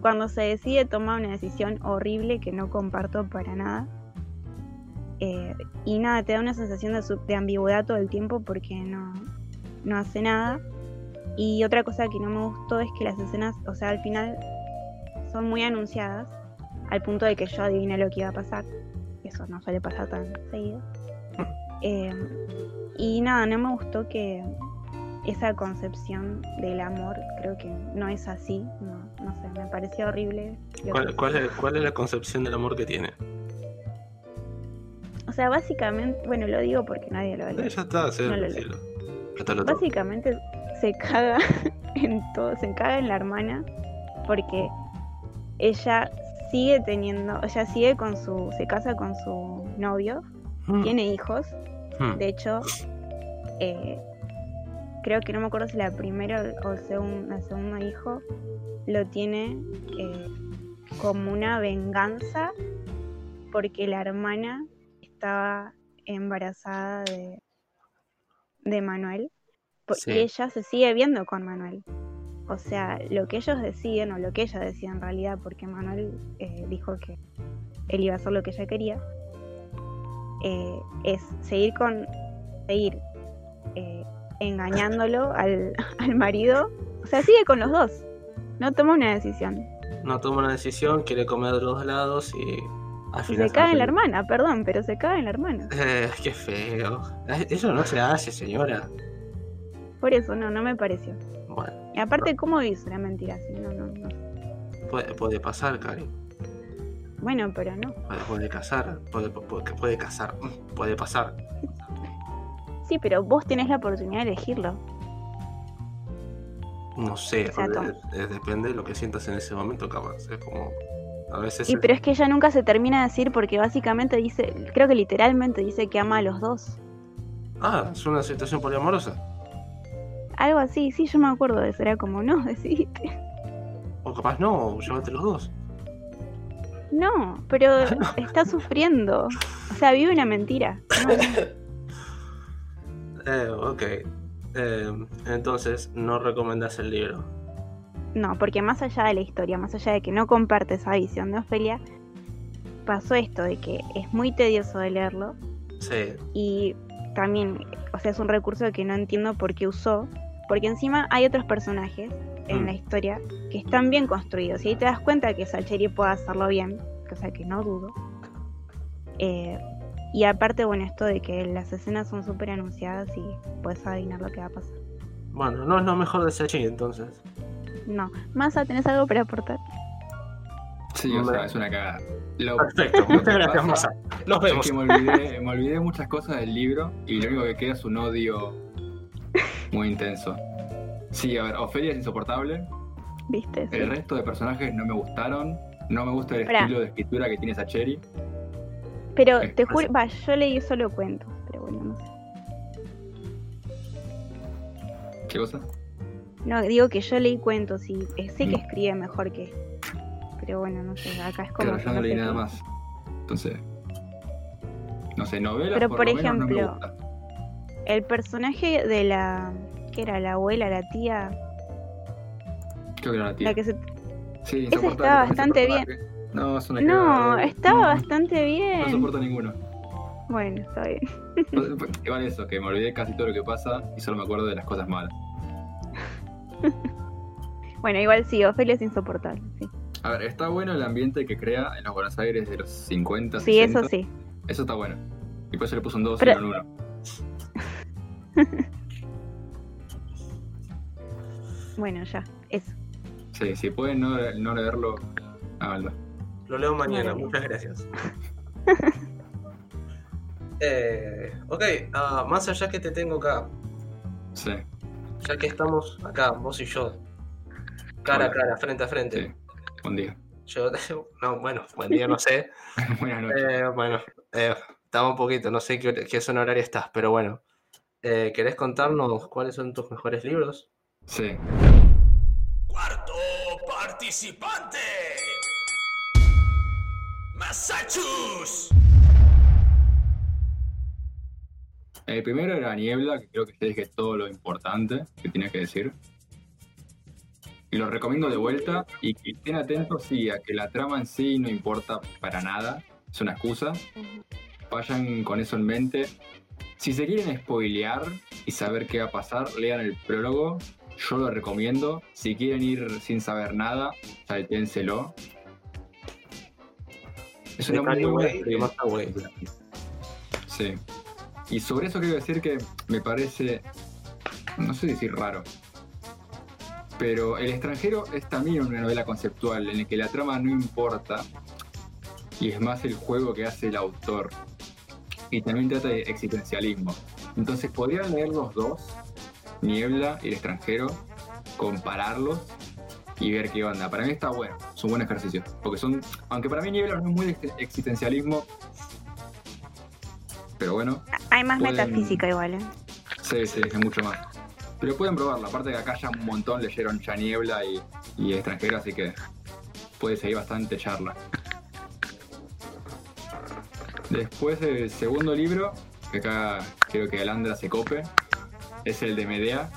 Cuando se decide toma una decisión horrible que no comparto para nada. Eh, y nada, te da una sensación de, ambigüedad todo el tiempo porque no, no hace nada. Y otra cosa que no me gustó es que las escenas, o sea, al final son muy anunciadas, al punto de que yo adiviné lo que iba a pasar. Eso no suele pasar tan seguido. Eh, y nada, no me gustó que esa concepción del amor, creo que no es así. No, no sé, me pareció horrible. ¿Cuál, cuál es, cuál es la concepción del amor que tiene? O sea, básicamente, bueno, lo digo porque nadie lo Eh, lee. ya está, sí, No lo. Básicamente se caga en todo, se caga en la hermana porque ella sigue teniendo, o sea, sigue con su, se casa con su novio, Hmm. tiene hijos, Hmm. de hecho, eh, creo que no me acuerdo si la primera o el segun- el segundo hijo lo tiene eh, como una venganza porque la hermana estaba embarazada de, de Manuel po- Sí. y ella se sigue viendo con Manuel. O sea, lo que ellos deciden, o lo que ella decía en realidad, porque Manuel eh, dijo que él iba a hacer lo que ella quería, eh, es seguir con. seguir eh, engañándolo al, al marido. O sea, sigue con los dos. No toma una decisión. No toma una decisión, quiere comer de los dos lados y al Y final. se cae en la hermana, perdón, pero se cae en la hermana. Eh, qué feo. Eso no se hace, señora. Por eso no, no me pareció. Bueno, Y aparte, ¿cómo dice una mentira así? No, no, no. puede, puede pasar, Cari. Bueno, pero no. Puede, puede casar. Puede, puede, puede casar. Puede pasar. Sí, pero vos tenés la oportunidad de elegirlo. No sé. Tom. eh, depende de lo que sientas en ese momento, capaz. Es como. A veces. Y es- pero es que ella nunca se termina de decir porque básicamente dice, creo que literalmente dice que ama a los dos. Ah, es una situación poliamorosa. Algo así, sí, yo me acuerdo de eso. Era como, no, decidiste. O capaz no, llévate los dos. No, pero está sufriendo. O sea, vive una mentira. No, no. Eh, ok. Eh, entonces, no recomendas el libro. No, porque más allá de la historia, más allá de que no comparte esa visión de Ofelia, pasó esto de que es muy tedioso de leerlo Sí. y también, o sea, es un recurso que no entiendo por qué usó, porque encima hay otros personajes en Mm. la historia que están bien construidos y ahí te das cuenta que Salcheri puede hacerlo bien, cosa que no dudo. Eh, y aparte, bueno, esto de que las escenas son súper anunciadas y puedes adivinar lo que va a pasar. Bueno, no es lo mejor de Sachi entonces. No, Masa, ¿tenés algo para aportar? Sí, o sea, es una cagada. Lo- Perfecto, muchas gracias, Masa. Nos es vemos. que me olvidé, me olvidé muchas cosas del libro y lo único que queda es un odio muy intenso. Sí, a ver, Ofelia es insoportable. ¿Viste? Sí. El resto de personajes no me gustaron. No me gusta el Pará. estilo de escritura que tiene Sacheri. Pero te juro, va, yo leí solo cuentos, pero bueno, no sé. ¿Qué cosa? No, digo que yo leí cuentos y sé que Mm. escribe mejor que. Pero bueno, no sé, acá es como. Claro, yo no leí nada más. Entonces. No sé, novelas Pero, por, ejemplo. El personaje de la. ¿Qué era? La abuela, la tía. Creo que era la tía. La que se. Sí, con ese bastante bien. No, es una No, estaba No, bastante No bien. soporto ninguno. Bueno, está bien. Igual eso, que me olvidé casi todo lo que pasa y solo me acuerdo de las cosas malas. Bueno, igual sí, Ofelia es insoportable. Sí, A ver, está bueno el ambiente que crea en los Buenos Aires de los 50, Sí, 60. eso sí. Eso está bueno. Y por eso le puse un 2 Pero- y no un 1. Bueno, ya, eso. Sí, si pueden no, no leerlo, háganlo. Lo leo mañana, muchas gracias. eh, ok, ah, más allá que te tengo acá, Sí. ya que estamos acá, vos y yo, cara a cara, frente a frente. Sí. Buen día. Yo, no, bueno, buen día, no sé. Buenas noches. Eh, bueno, eh, estaba un poquito, no sé qué, qué zona horaria estás, pero bueno. Eh, ¿Querés contarnos cuáles son tus mejores libros? Sí. Cuarto participante. Massachusetts. El primero era Niebla, que creo que te dije todo lo importante que tenía que decir. Y lo recomiendo de vuelta y que estén atentos, sí, a que la trama en sí no importa para nada, es una excusa. Vayan con eso en mente. Si se quieren spoilear y saber qué va a pasar, lean el prólogo. Yo lo recomiendo. Si quieren ir sin saber nada, salténselo. Es una muy buena. Sí. Y sobre eso quiero decir que me parece, no sé decir raro, pero El extranjero es también una novela conceptual en la que la trama no importa y es más el juego que hace el autor. Y también trata de existencialismo. Entonces podrían leer los dos, Niebla y El extranjero, compararlos y ver qué onda. Para mí está bueno, es un buen ejercicio. Porque son, aunque para mí Niebla no es muy ex- existencialismo, pero bueno, Hay más Pueden- metafísica igual, ¿eh? Sí, sí, es mucho más. Pero pueden probarlo, aparte que acá ya un montón leyeron ya Niebla y, y extranjero, así que puede seguir bastante charla. Después el segundo libro, que acá creo que Alandra se cope, es el de Medea,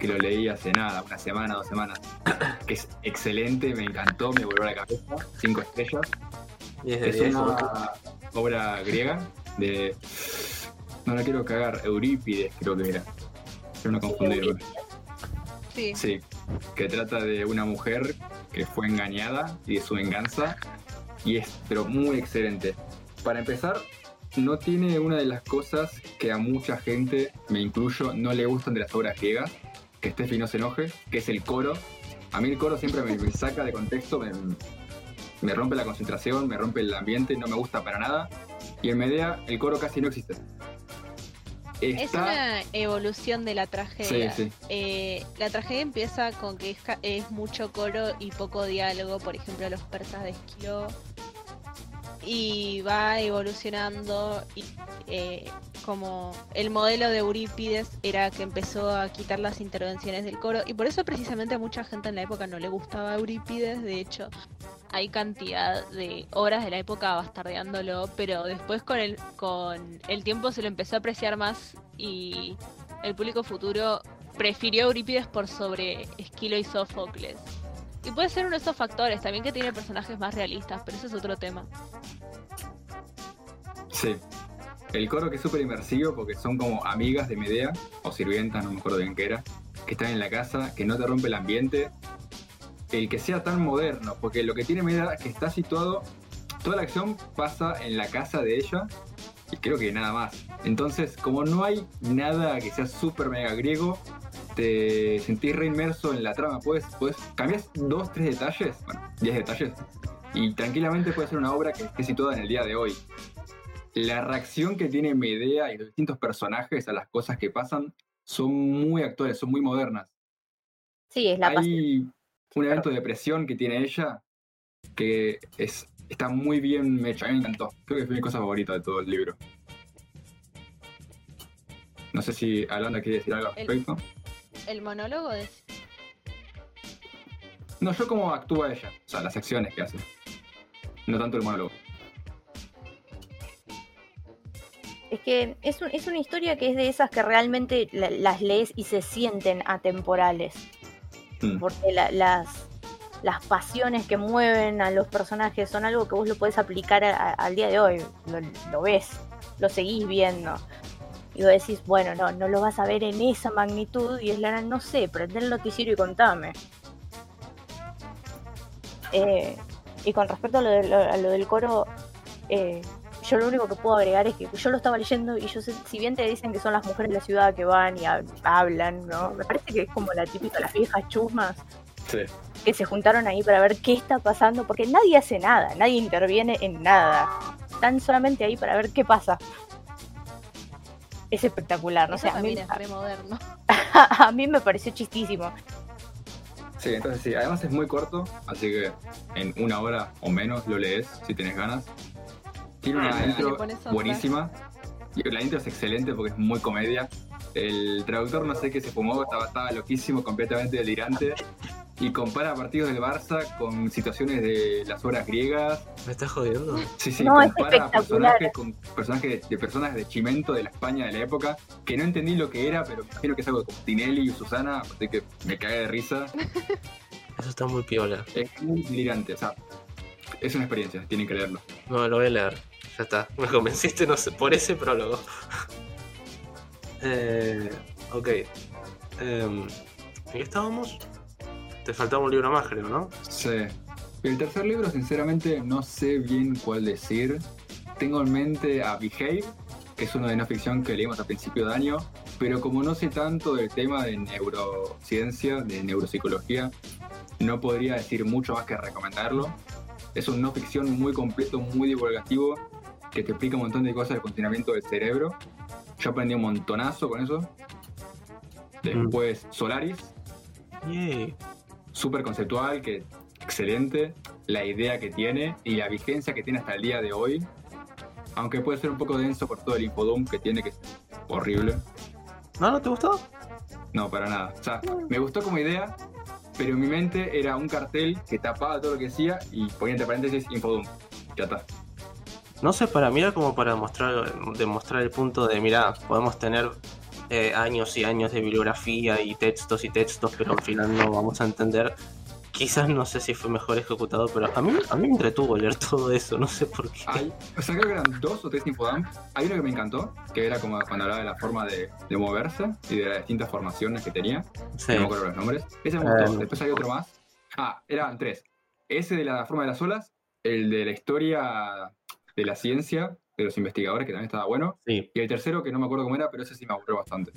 que lo leí hace nada, una semana, dos semanas. Que es excelente, me encantó, me volvió a la cabeza, cinco estrellas. Es diez, una obra griega de. No la quiero cagar, Eurípides creo que era. Quiero no confundirme. Sí. Sí, que trata de una mujer que fue engañada y de su venganza. Y es, pero muy excelente. Para empezar, no tiene una de las cosas que a mucha gente, me incluyo, no le gustan de las obras griegas, que Steffi no se enoje, que es el coro. A mí el coro siempre me, me saca de contexto, me, me rompe la concentración, me rompe el ambiente, no me gusta para nada. Y en Medea el coro casi no existe. Es una evolución de la tragedia. Sí, sí. Eh, la tragedia empieza con que es, es mucho coro y poco diálogo, por ejemplo, los persas de Esquilo. Y va evolucionando y eh, como el modelo de Eurípides era que empezó a quitar las intervenciones del coro y por eso precisamente a mucha gente en la época no le gustaba Eurípides, de hecho hay cantidad de obras de la época bastardeándolo, pero después con el, con el tiempo se lo empezó a apreciar más y el público futuro prefirió Eurípides por sobre Esquilo y Sófocles. Y puede ser uno de esos factores, también que tiene personajes más realistas, pero ese es otro tema. Sí. El coro que es súper inmersivo porque son como amigas de Medea, o sirvientas, no me acuerdo bien qué era, que están en la casa, que no te rompe el ambiente. El que sea tan moderno, porque lo que tiene Medea es que está situado, toda la acción pasa en la casa de ella, y creo que nada más. Entonces, como no hay nada que sea súper mega griego, te sentís re inmerso en la trama. Puedes, puedes cambias dos, tres detalles, bueno, diez detalles, y tranquilamente puede ser una obra que esté situada en el día de hoy la reacción que tiene Medea y los distintos personajes a las cosas que pasan son muy actuales, son muy modernas. Sí, es la pasión. Hay un evento de depresión que tiene ella que es, está muy bien hecho. A mí me encantó. Creo que fue mi cosa favorita de todo el libro. No sé si Alanda quiere decir algo al respecto. El monólogo de... No, yo cómo actúa ella, o sea, las acciones que hace. No tanto el monólogo. Es que es, un- es una historia que es de esas que realmente la- las lees y se sienten atemporales. Mm. Porque la- las, las pasiones que mueven a los personajes son algo que vos lo podés aplicar a- a- al día de hoy. Lo, lo ves, lo seguís viendo. Y vos decís, bueno, no, no lo vas a ver en esa magnitud. Y es la no sé, prende el noticiero y contame. Eh, y con respecto a lo, de- a lo del coro, eh, yo lo único que puedo agregar es que yo lo estaba leyendo y yo sé, si bien te dicen que son las mujeres de la ciudad que van y hab- hablan, ¿no? Me parece que es como la típica, las viejas chusmas Sí. que se juntaron ahí para ver qué está pasando, porque nadie hace nada, nadie interviene en nada. Están solamente ahí para ver qué pasa. Es espectacular, no Eso sé, a mí, también es re moderno. a mí me pareció chistísimo. Sí, entonces sí, además es muy corto, así que en una hora o menos lo lees si tienes ganas. Tiene una Ah, intro buenísima. Y la intro es excelente porque es muy comedia. El traductor no sé qué se fumó, estaba, estaba loquísimo, completamente delirante. y compara partidos del Barça con situaciones de las obras griegas. ¿Me estás jodiendo? Sí, sí, No, es compara espectacular. personajes con personajes de personas de Chimento de la España de la época, que no entendí lo que era, pero me imagino que es algo como Tinelli y Susana, así que me cagué de risa. Eso está muy piola. Es muy delirante, o sea, es una experiencia, tienen que leerlo. No, lo voy a leer. Ya está. Me convenciste no sé, por ese prólogo. eh, ok. Em, ¿En qué estábamos? Te faltaba un libro más, creo, ¿no? Sí. El tercer libro, sinceramente, no sé bien cuál decir. Tengo en mente a Behave, que es uno de no ficción que leímos a principio de año, pero como no sé tanto del tema de neurociencia, de neuropsicología, no podría decir mucho más que recomendarlo. Es un no ficción muy completo, muy divulgativo, que te explica un montón de cosas del funcionamiento del cerebro. Yo aprendí un montonazo con eso. Después Solaris, Yay. súper conceptual, que excelente, la idea que tiene y la vigencia que tiene hasta el día de hoy. Aunque puede ser un poco denso por todo el infodump que tiene, que es horrible. ¿No, no te gustó? No, para nada. O sea, me gustó como idea, pero en mi mente era un cartel que tapaba todo lo que decía y ponía entre paréntesis infodump. Ya está. No sé, para mí era como para mostrar, demostrar el punto de, mira, podemos tener eh, años y años de bibliografía y textos y textos, pero al final no vamos a entender. Quizás no sé si fue mejor ejecutado, pero a mí, a mí me entretuvo leer todo eso, no sé por qué. Hay, o sea, creo que eran dos o tres infodump. Hay uno que me encantó, que era como cuando hablaba de la forma de, de moverse y de las distintas formaciones que tenía. Sí. No me acuerdo los nombres. Ese me gustó. Eh, Después hay otro más. Ah, eran tres. Ese de la forma de las olas, el de la historia de la ciencia, de los investigadores, que también estaba bueno. Sí. Y el tercero, que no me acuerdo cómo era, pero ese sí me aburrió bastante.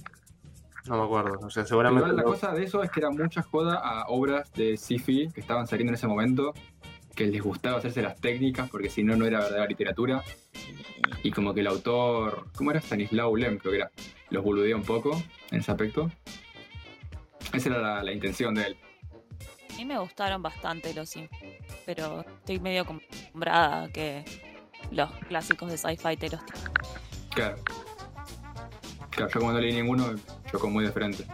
No me acuerdo, o sea, seguramente... la no- cosa de eso es que era mucha joda a obras de sci-fi que estaban saliendo en ese momento, que les gustaba hacerse las técnicas, porque si no, no era verdadera literatura. Y como que el autor, ¿cómo era? Stanislaw Lem, creo que era. Los boludea un poco en ese aspecto. Esa era la, la intención de él. A mí me gustaron bastante los Sims, pero estoy medio acostumbrada a que los clásicos de sci-fi te los Claro. Claro, yo como no leí ninguno, chocó muy de frente.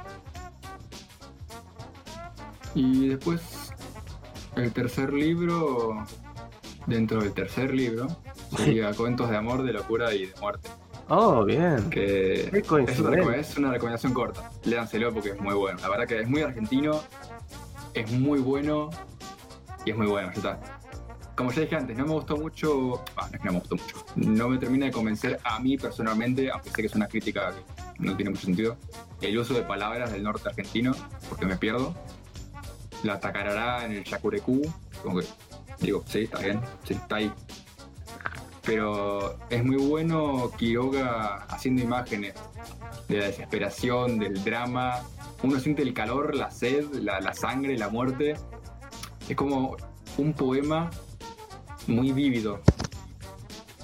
Y después, el tercer libro, dentro del tercer libro, sería Cuentos de Amor, de Locura y de Muerte. Oh, bien. Que es una, es una recomendación corta. Léanselo porque es muy bueno. La verdad que es muy argentino, es muy bueno y es muy bueno, ya está. Como ya dije antes, no me gustó mucho. ah, no es que no me gustó mucho. No me termina de convencer a mí personalmente, aunque sé que es una crítica que no tiene mucho sentido, el uso de palabras del norte argentino, porque me pierdo. La tacarará en el yacurecú, digo, sí, está bien, sí, está ahí. Pero es muy bueno Quiroga haciendo imágenes de la desesperación, del drama. Uno siente el calor, la sed, la, la sangre, la muerte. Es como un poema muy vívido.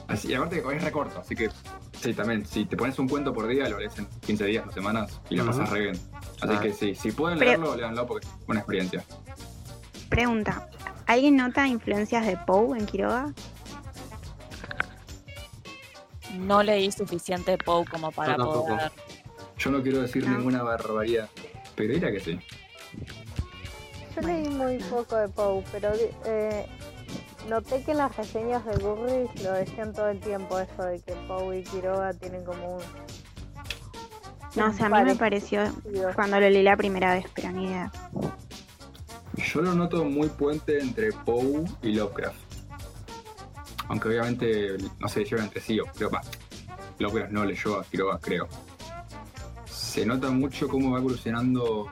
Así, y aparte es recorto, así que sí, también, si te pones un cuento por día, lo lees en 15 días, dos semanas y la Ujú. pasas re bien. Así Ah. que sí, si pueden leerlo, léanlo porque es una experiencia. Pregunta, ¿alguien nota influencias de Poe en Quiroga? No leí suficiente Poe como para tampoco. poder. Yo no quiero decir No. ninguna barbaridad, pero dirá que sí. Yo leí muy poco de Poe, pero eh, noté que en las reseñas de Goodreads lo decían todo el tiempo eso de que Poe y Quiroga tienen como un... No, o sea, a mí me pareció cuando lo leí la primera vez, pero ni idea. Yo lo noto muy puente entre Poe y Lovecraft. Aunque obviamente no se llevan entre sí, o creo más. Lovecraft no leyó a Quiroga, creo. Se nota mucho cómo va evolucionando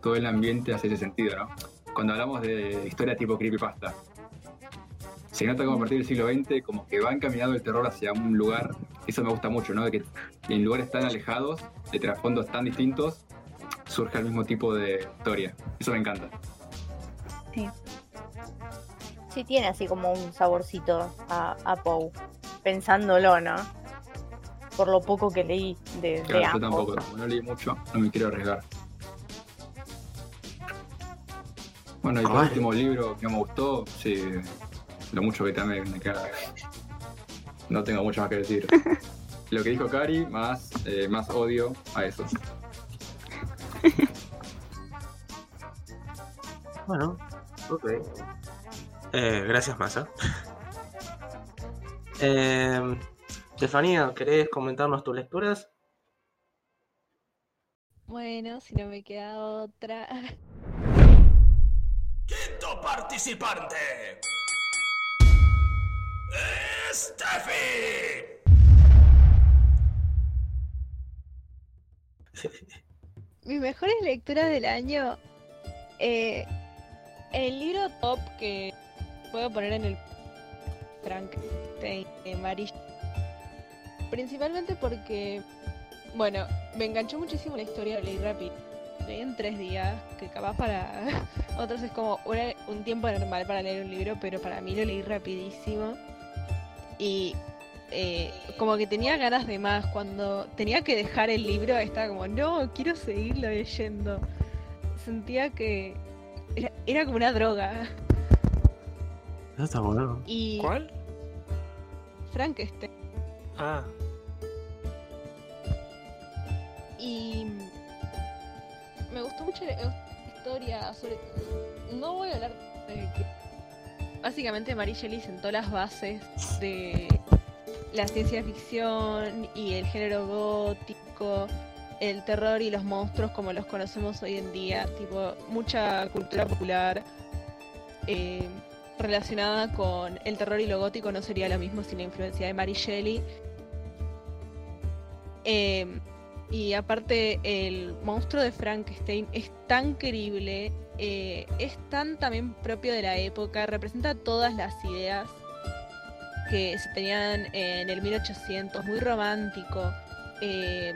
todo el ambiente hacia ese sentido, ¿no? Cuando hablamos de historia tipo creepypasta, se nota como a partir del siglo XX como que va encaminado el terror hacia un lugar, eso me gusta mucho, ¿no? De que en lugares tan alejados, de trasfondos tan distintos, surge el mismo tipo de historia. Eso me encanta. Sí, tiene así como un saborcito a, a Poe. Pensándolo, ¿no? Por lo poco que leí de, de Claro, yo ambos. tampoco, como no leí mucho, no me quiero arriesgar. Bueno, y por Ay. último libro que me gustó, sí, lo mucho que también me queda. No tengo mucho más que decir. Lo que dijo Cari, más, eh, más odio a eso. Bueno, ok. Eh, gracias, Masa. Eh, Estefanía, ¿querés comentarnos tus lecturas? Bueno, si no me queda otra. ¡Quinto participante! ¡Steffi! Mis mejores lecturas del año. eh, el libro top que puedo poner en el Frankenstein de Mary. Principalmente porque, bueno, me enganchó muchísimo la historia, lo leí rápido. Leí en tres días, que capaz para otros es como un tiempo normal para leer un libro, pero para mí lo leí rapidísimo. Y eh, como que tenía ganas de más. Cuando tenía que dejar el libro, estaba como, no, quiero seguirlo leyendo. Sentía que era, era como una droga. Eso está bueno. Y ¿Cuál? Frankenstein. Ah, Y me gustó mucho la la historia. Sobre... No voy a hablar de que básicamente Mary Shelley sentó las bases de la ciencia ficción y el género gótico, el terror y los monstruos como los conocemos hoy en día. Tipo, mucha cultura popular eh, relacionada con el terror y lo gótico no sería lo mismo sin la influencia de Mary Shelley. Eh, y aparte, el monstruo de Frankenstein es tan querible, eh, es tan también propio de la época, representa todas las ideas que se tenían en el 1800, muy romántico. eh,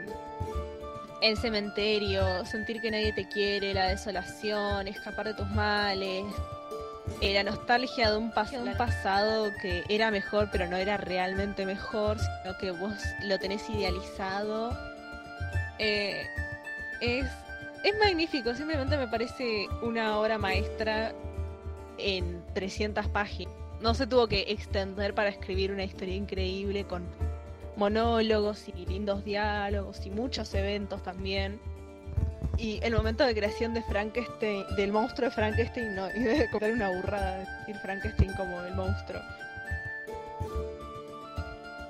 el cementerio, sentir que nadie te quiere, la desolación, escapar de tus males, eh, la nostalgia de un, pas- de un pasado que era mejor, pero no era realmente mejor, sino que vos lo tenés idealizado. Eh, es, es magnífico, simplemente me parece una obra maestra en 300 páginas. No se tuvo que extender para escribir una historia increíble con monólogos y lindos diálogos y muchos eventos también. Y el momento de creación de Frankenstein, del monstruo de Frankenstein, no, y de contar una burrada decir Frankenstein como el monstruo.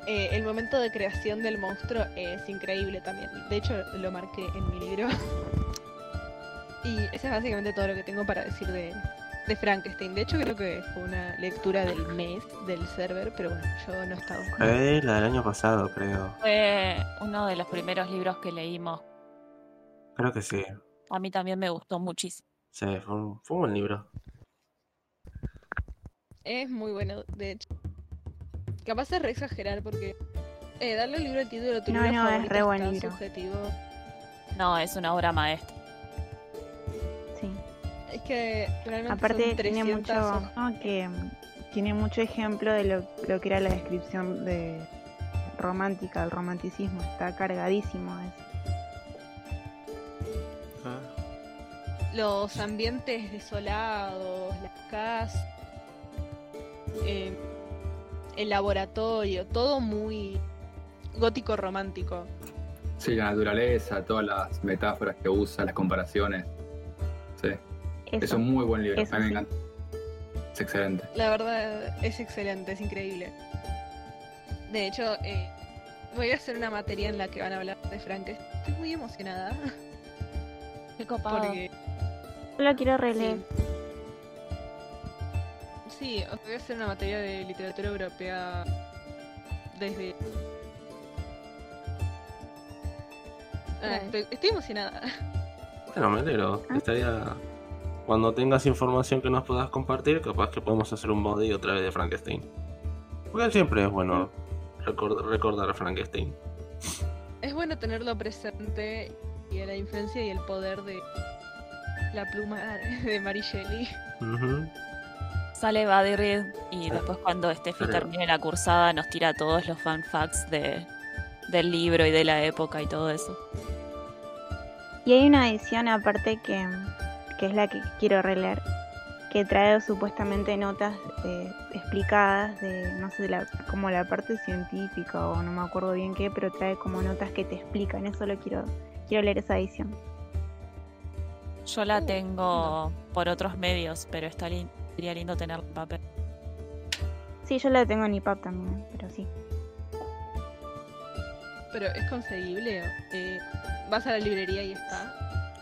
Eh, el momento de creación del monstruo es increíble también. De hecho, lo marqué en mi libro. y ese es básicamente todo lo que tengo para decir de, de Frankenstein. De hecho, creo que fue una lectura del mes del server, pero bueno, yo no estaba. Fue la del año pasado, creo. Fue uno de los primeros libros que leímos. Creo que sí. A mí también me gustó muchísimo. Sí, fue un, fue un buen libro. Es muy bueno, de hecho. Capaz es re exagerar porque eh, darle al libro el título tu No, libro no, es re buen libro. subjetivo. No, es una obra maestra. Sí. Es que realmente Aparte son tiene 300 mucho, hojas. no, que mm, tiene mucho ejemplo de lo, lo que era la descripción de romántica, el romanticismo, está cargadísimo eso. los ambientes desolados, las casas, eh, el laboratorio, todo muy gótico romántico. Sí, la naturaleza, todas las metáforas que usa, las comparaciones. Sí. Eso, es un muy buen libro. eso a mí me encanta. Es excelente. La verdad es excelente, es increíble. De hecho, eh, voy a hacer una materia en la que van a hablar de Frankenstein. Estoy muy emocionada. Qué copado. Porque lo quiero releer. Sí, os voy a hacer una materia de literatura europea desde... Ah, estoy, estoy emocionada. Bueno, me alegro. Estaría. Cuando tengas información que nos puedas compartir, capaz que podemos hacer un body otra vez de Frankenstein. Porque siempre es bueno record- recordar a Frankenstein. Es bueno tenerlo presente y a la influencia y el poder de la pluma de Mary Shelley. Sale Badirrid y después cuando Steffi termine la cursada nos tira todos los fanfacts de, del libro y de la época y todo eso. Y hay una edición aparte que, que es la que quiero releer, que trae supuestamente notas eh, explicadas de, no sé, la, como la parte científica o no me acuerdo bien qué, pero trae como notas que te explican. Eso lo quiero, quiero leer esa edición. Yo la tengo por otros medios, pero está lin- sería lindo tener en papel. Sí, yo la tengo en IPAP también, pero sí. Pero es conseguible. eh, vas a la librería y está.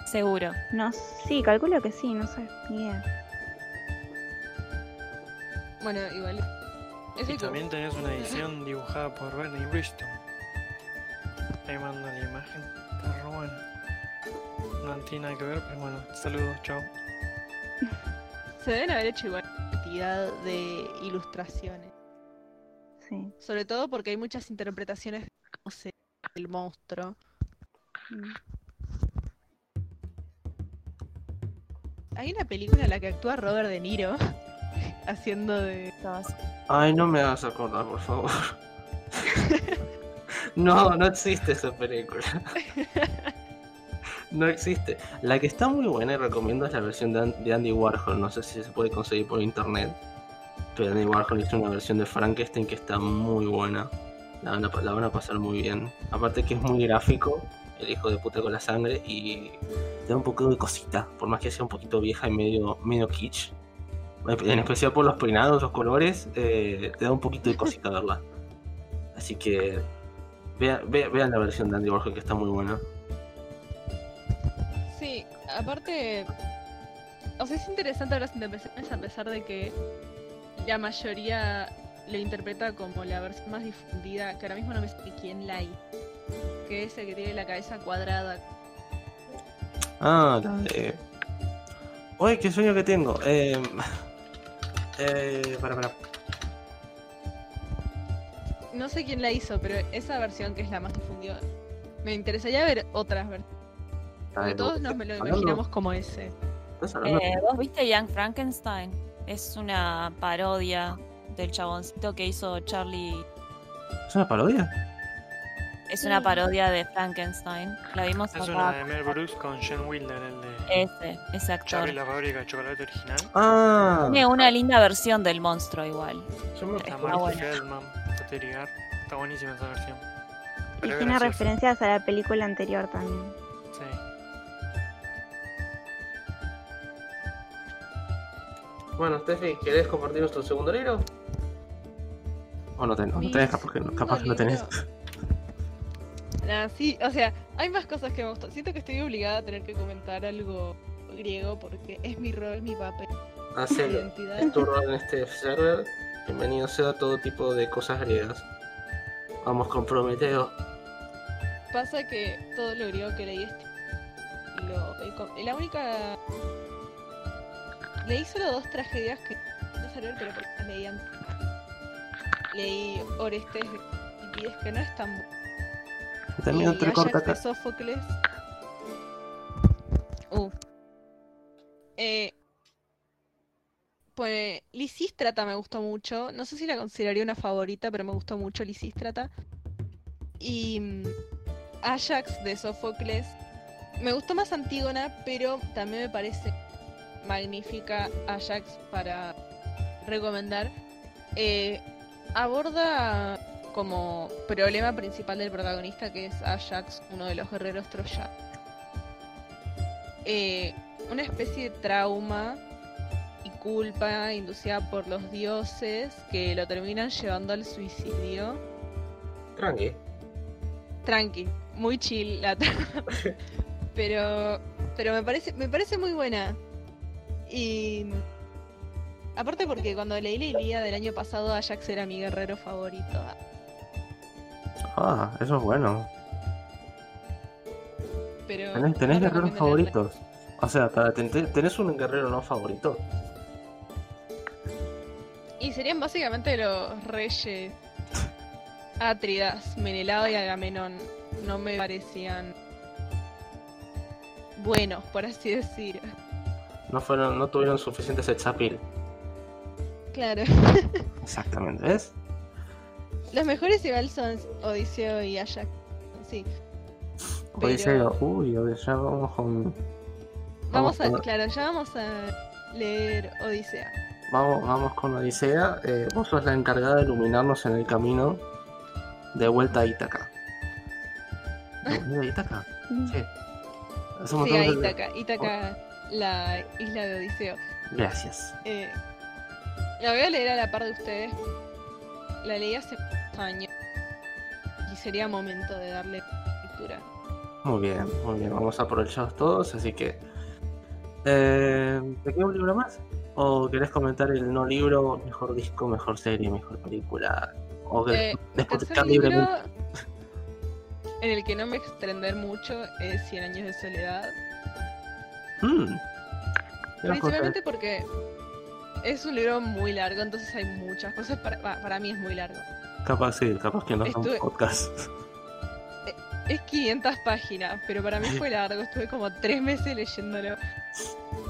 Seguro. No, sí, calculo que sí, no sé, ni idea. Bueno, igual. Es Y el que- también tenés una edición dibujada por Bernie Bristol. Ahí mando la imagen. Está re buena. No tiene nada que ver, pero bueno, saludos, chao. Se deben haber hecho igual cantidad de ilustraciones. Sí. Sobre todo porque hay muchas interpretaciones de cómo se el monstruo. Mm. Hay una película en la que actúa Robert De Niro haciendo de. Ay, no me hagas acordar, por favor. no, no existe esa película. No existe. La que está muy buena y recomiendo es la versión de, An- de Andy Warhol. No sé si se puede conseguir por internet. Pero Andy Warhol hizo una versión de Frankenstein que está muy buena. La van, a, pasar muy bien. Aparte que es muy gráfico, el hijo de puta con la sangre, y te da un poco de cosita. Por más que sea un poquito vieja y medio, medio kitsch. En especial por los peinados, los colores, eh, te da un poquito de cosita verla. Así que vean, ve- vean la versión de Andy Warhol que está muy buena. Sí, aparte. O sea, es interesante las interpretaciones a pesar de que la mayoría lo interpreta como la versión más difundida, que ahora mismo no me sé quién la hizo. Que es el que tiene la cabeza cuadrada. Ah, la de. Uy, qué sueño que tengo. Eh, eh, para, para. No sé quién la hizo, pero esa versión que es la más difundida. Me interesaría ver otras versiones. Porque todos no, nos me lo imaginamos como ese. Eh, ¿Vos viste Young Frankenstein? Es una parodia del chaboncito que hizo Charlie. ¿Es una parodia? Es una parodia de Frankenstein. La vimos Es una acá. de Mel Brooks con Sean Wilder, el de Ese, ese actor. Charlie la fábrica de chocolate original. Ah, Tiene una linda versión del monstruo igual. Está buenísima esa versión. Y Pero es tiene graciosa. referencias a la película anterior también. Bueno, Steffi, ¿querés compartirnos tu segundo libro? O no, te, no tenés, capaz que, no- capaz que no tenés. Nada, sí, o sea, hay más cosas que me gustan. Siento que estoy obligada a tener que comentar algo griego porque es mi rol, mi papel. mi Hacelo. identidad. Es tu rol en este server. Bienvenido sea todo tipo de cosas griegas. Vamos con Prometeo. Pasa que todo lo griego que leí es lo, el la única leí solo dos tragedias que no salieron pero porque las leí. Leí Orestes de Euripides, que no es tan También y otro corta acá. Sófocles. Uh. Eh, pues Lisístrata me gustó mucho. No sé si la consideraría una favorita, pero me gustó mucho Lisístrata. Y mm, Ajax de Sófocles. Me gustó más Antígona, pero también me parece magnífica Ajax para recomendar. Eh, aborda como problema principal del protagonista, que es Ajax, uno de los guerreros troyanos. Eh, una especie de trauma y culpa inducida por los dioses que lo terminan llevando al suicidio. Tranqui. Tranqui, muy chill la trama. pero pero me parece me parece muy buena. Y aparte porque cuando leí la Ilíada del año pasado Ajax era mi guerrero favorito. Ah, eso es bueno. Pero ¿Tenés, tenés no guerreros favoritos? O sea, para, ten- ten- ¿tenés un guerrero no favorito? Y serían básicamente los reyes Atridas, Menelao y Agamenón. No me parecían buenos, por así decir. No fueron, no tuvieron suficiente sex appeal. Claro. Exactamente, ¿ves? Los mejores igual son Odiseo y Ajax. Sí. Odiseo, uy, Odiseo, vamos con. Vamos a, con- claro, ya vamos a leer Odisea. Vamos, vamos con Odisea. Eh, vos sos la encargada de iluminarnos en el camino de vuelta a Ítaca. ¿De Ítaca? Sí. Hace un Sí, a de- Ítaca. La isla de Odiseo. Gracias. Eh, la voy a leer a la par de ustedes. La leí hace años. Y sería momento de darle lectura. Muy bien, muy bien. Vamos a aprovecharlos todos, así que. Eh, ¿Te queda un libro más? ¿O querés comentar el no libro, mejor disco, mejor serie, mejor película? ¿O Eh, el después de tercer estar libre? libro en el que no me extender mucho es Cien años de soledad. Mm. ¿Qué vas a contar? Principalmente porque es un libro muy largo, entonces hay muchas cosas. Para, para mí es muy largo. Capaz sí, capaz que no son Estuve- podcast. Es 500 páginas, pero para mí fue largo. Estuve como tres meses leyéndolo.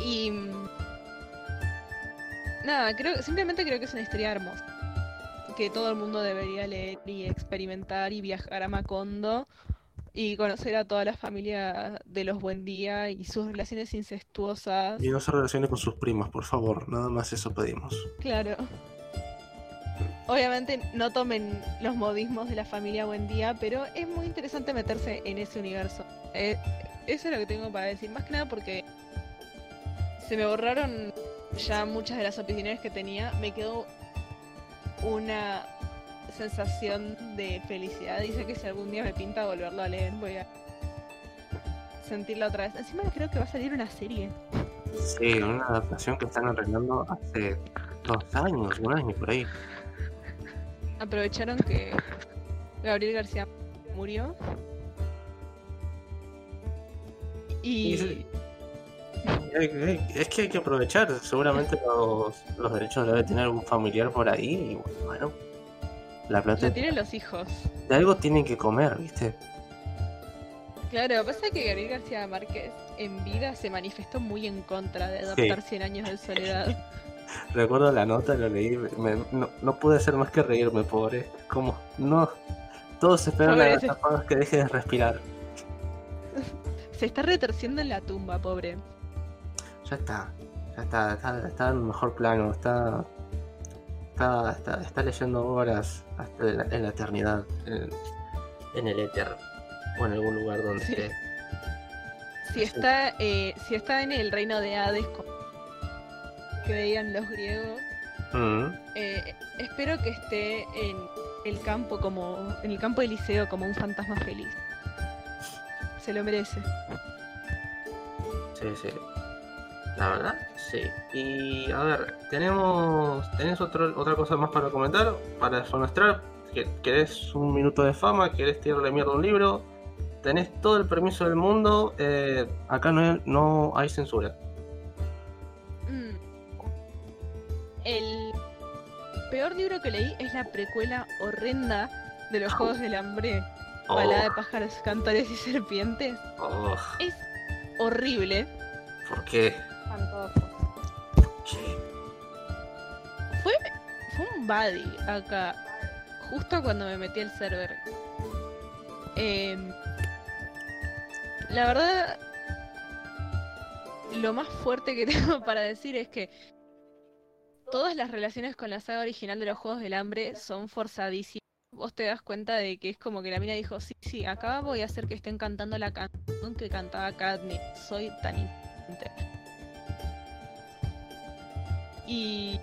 Y. mm, Nada, creo, simplemente creo que es una historia hermosa. Que todo el mundo debería leer y experimentar y viajar a Macondo y conocer a toda la familia de los Buendía y sus relaciones incestuosas. Y no se relacione con sus primas, por favor. Nada más eso pedimos. Claro. Obviamente no tomen los modismos de la familia Buendía, pero es muy interesante meterse en ese universo. Eh, eso es lo que tengo para decir, más que nada porque se me borraron ya muchas de las opiniones que tenía. Me quedó una sensación de felicidad. Dice que si algún día me pinta volverlo a leer, voy a sentirla otra vez. Encima creo que va a salir una serie. Sí, una adaptación que están arreglando hace dos años, un año por ahí. aprovecharon que Gabriel García murió. Y Es que hay que aprovechar. Seguramente los, los derechos debe tener algún familiar por ahí. Y bueno, la plata. tienen los hijos. De algo tienen que comer, ¿viste? Claro, pasa que Gabriel García Márquez en vida se manifestó muy en contra de adoptar 100 años de soledad. Recuerdo la nota, lo leí. me- no, no pude hacer más que reírme, pobre. Como, no. Todos esperan a a que deje de respirar. Se está retorciendo en la tumba, pobre. Ya está. Ya está. Está, está en mejor plano. Está. Está, está, está leyendo obras hasta en la, en la eternidad. En, en el éter. O en algún lugar donde Sí. esté. Si está, eh, si está en el reino de Hades, como creían los griegos, Mm. eh, espero que esté en el campo como en el campo de liceo como un fantasma feliz. Se lo merece. Sí, sí. La verdad, sí. Y a ver, tenemos. ¿Tenés otro, otra cosa más para comentar? Para sonastrar. que ¿Querés un minuto de fama? ¿Querés tirarle mierda a un libro? Tenés todo el permiso del mundo. eh, acá no hay, no hay censura. Mm. El peor libro que leí es la precuela horrenda de los Juegos del Hambre, Oh. Balada de pájaros, cantores y serpientes. Oh, Es horrible. ¿Por qué? Fue, fue un buddy acá, justo cuando me metí al server. Em, la verdad, lo más fuerte que tengo para decir es que todas las relaciones con la saga original de los Juegos del Hambre son forzadísimas. Vos te das cuenta de que es como que la mina dijo, sí, sí, acá voy a hacer que estén cantando la canción que cantaba Katniss. Soy tan inteligente. Y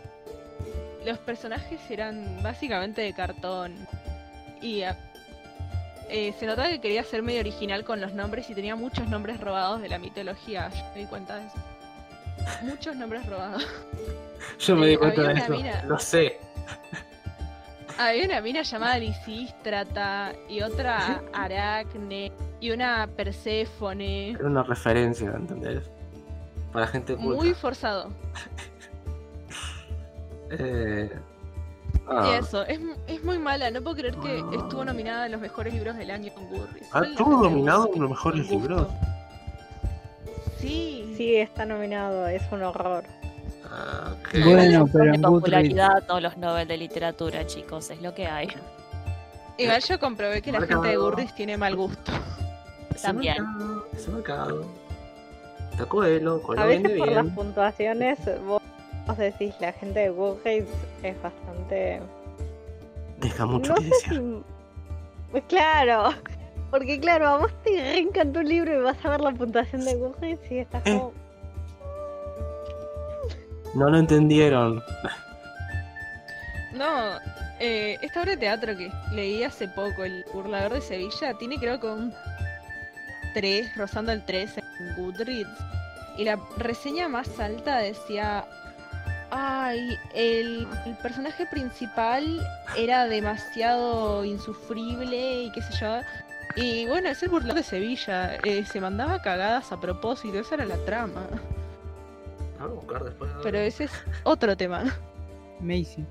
los personajes eran básicamente de cartón. Y eh, se notaba que quería ser medio original con los nombres y tenía muchos nombres robados de la mitología. Yo me di cuenta de eso. Muchos nombres robados. Yo me Eh, di cuenta de eso. mina- Lo sé. Había una mina llamada Lisístrata y otra Aracne y una Perséfone. Era una referencia, ¿entendés? Para gente culta. Muy forzado. Eh, Y ah, eso, es, es muy mala. No puedo creer que estuvo nominada a los mejores libros del año con Goodreads. ah, ¿Estuvo nominado en los mejores libros? Sí. Sí, está nominado, es un horror. Ah, ok. Bueno, pero en Goodreads. popularidad todos los Nobel de literatura, chicos, es lo que hay. Igual yo comprobé que la gente de Goodreads tiene mal gusto. Ese También. mercado, ese mercado. Está Coelho, Coelho A veces por las puntuaciones vos, vos decís la gente de Goodreads es bastante... Deja mucho no que desear. si... Claro, porque claro, a vos te reencantó un libro y vas a ver la puntuación de Goodreads y estás Eh. como... No lo entendieron. No, eh, esta obra de teatro que leí hace poco, El Burlador de Sevilla, tiene creo que un 3, rozando el 3 en Goodreads. Y la reseña más alta decía, ay, el, el personaje principal era demasiado insufrible y qué sé yo. Y bueno, es el burlador de Sevilla, eh, se mandaba cagadas a propósito, esa era la trama. Vamos a buscar después. Pero ese es otro tema. Macy.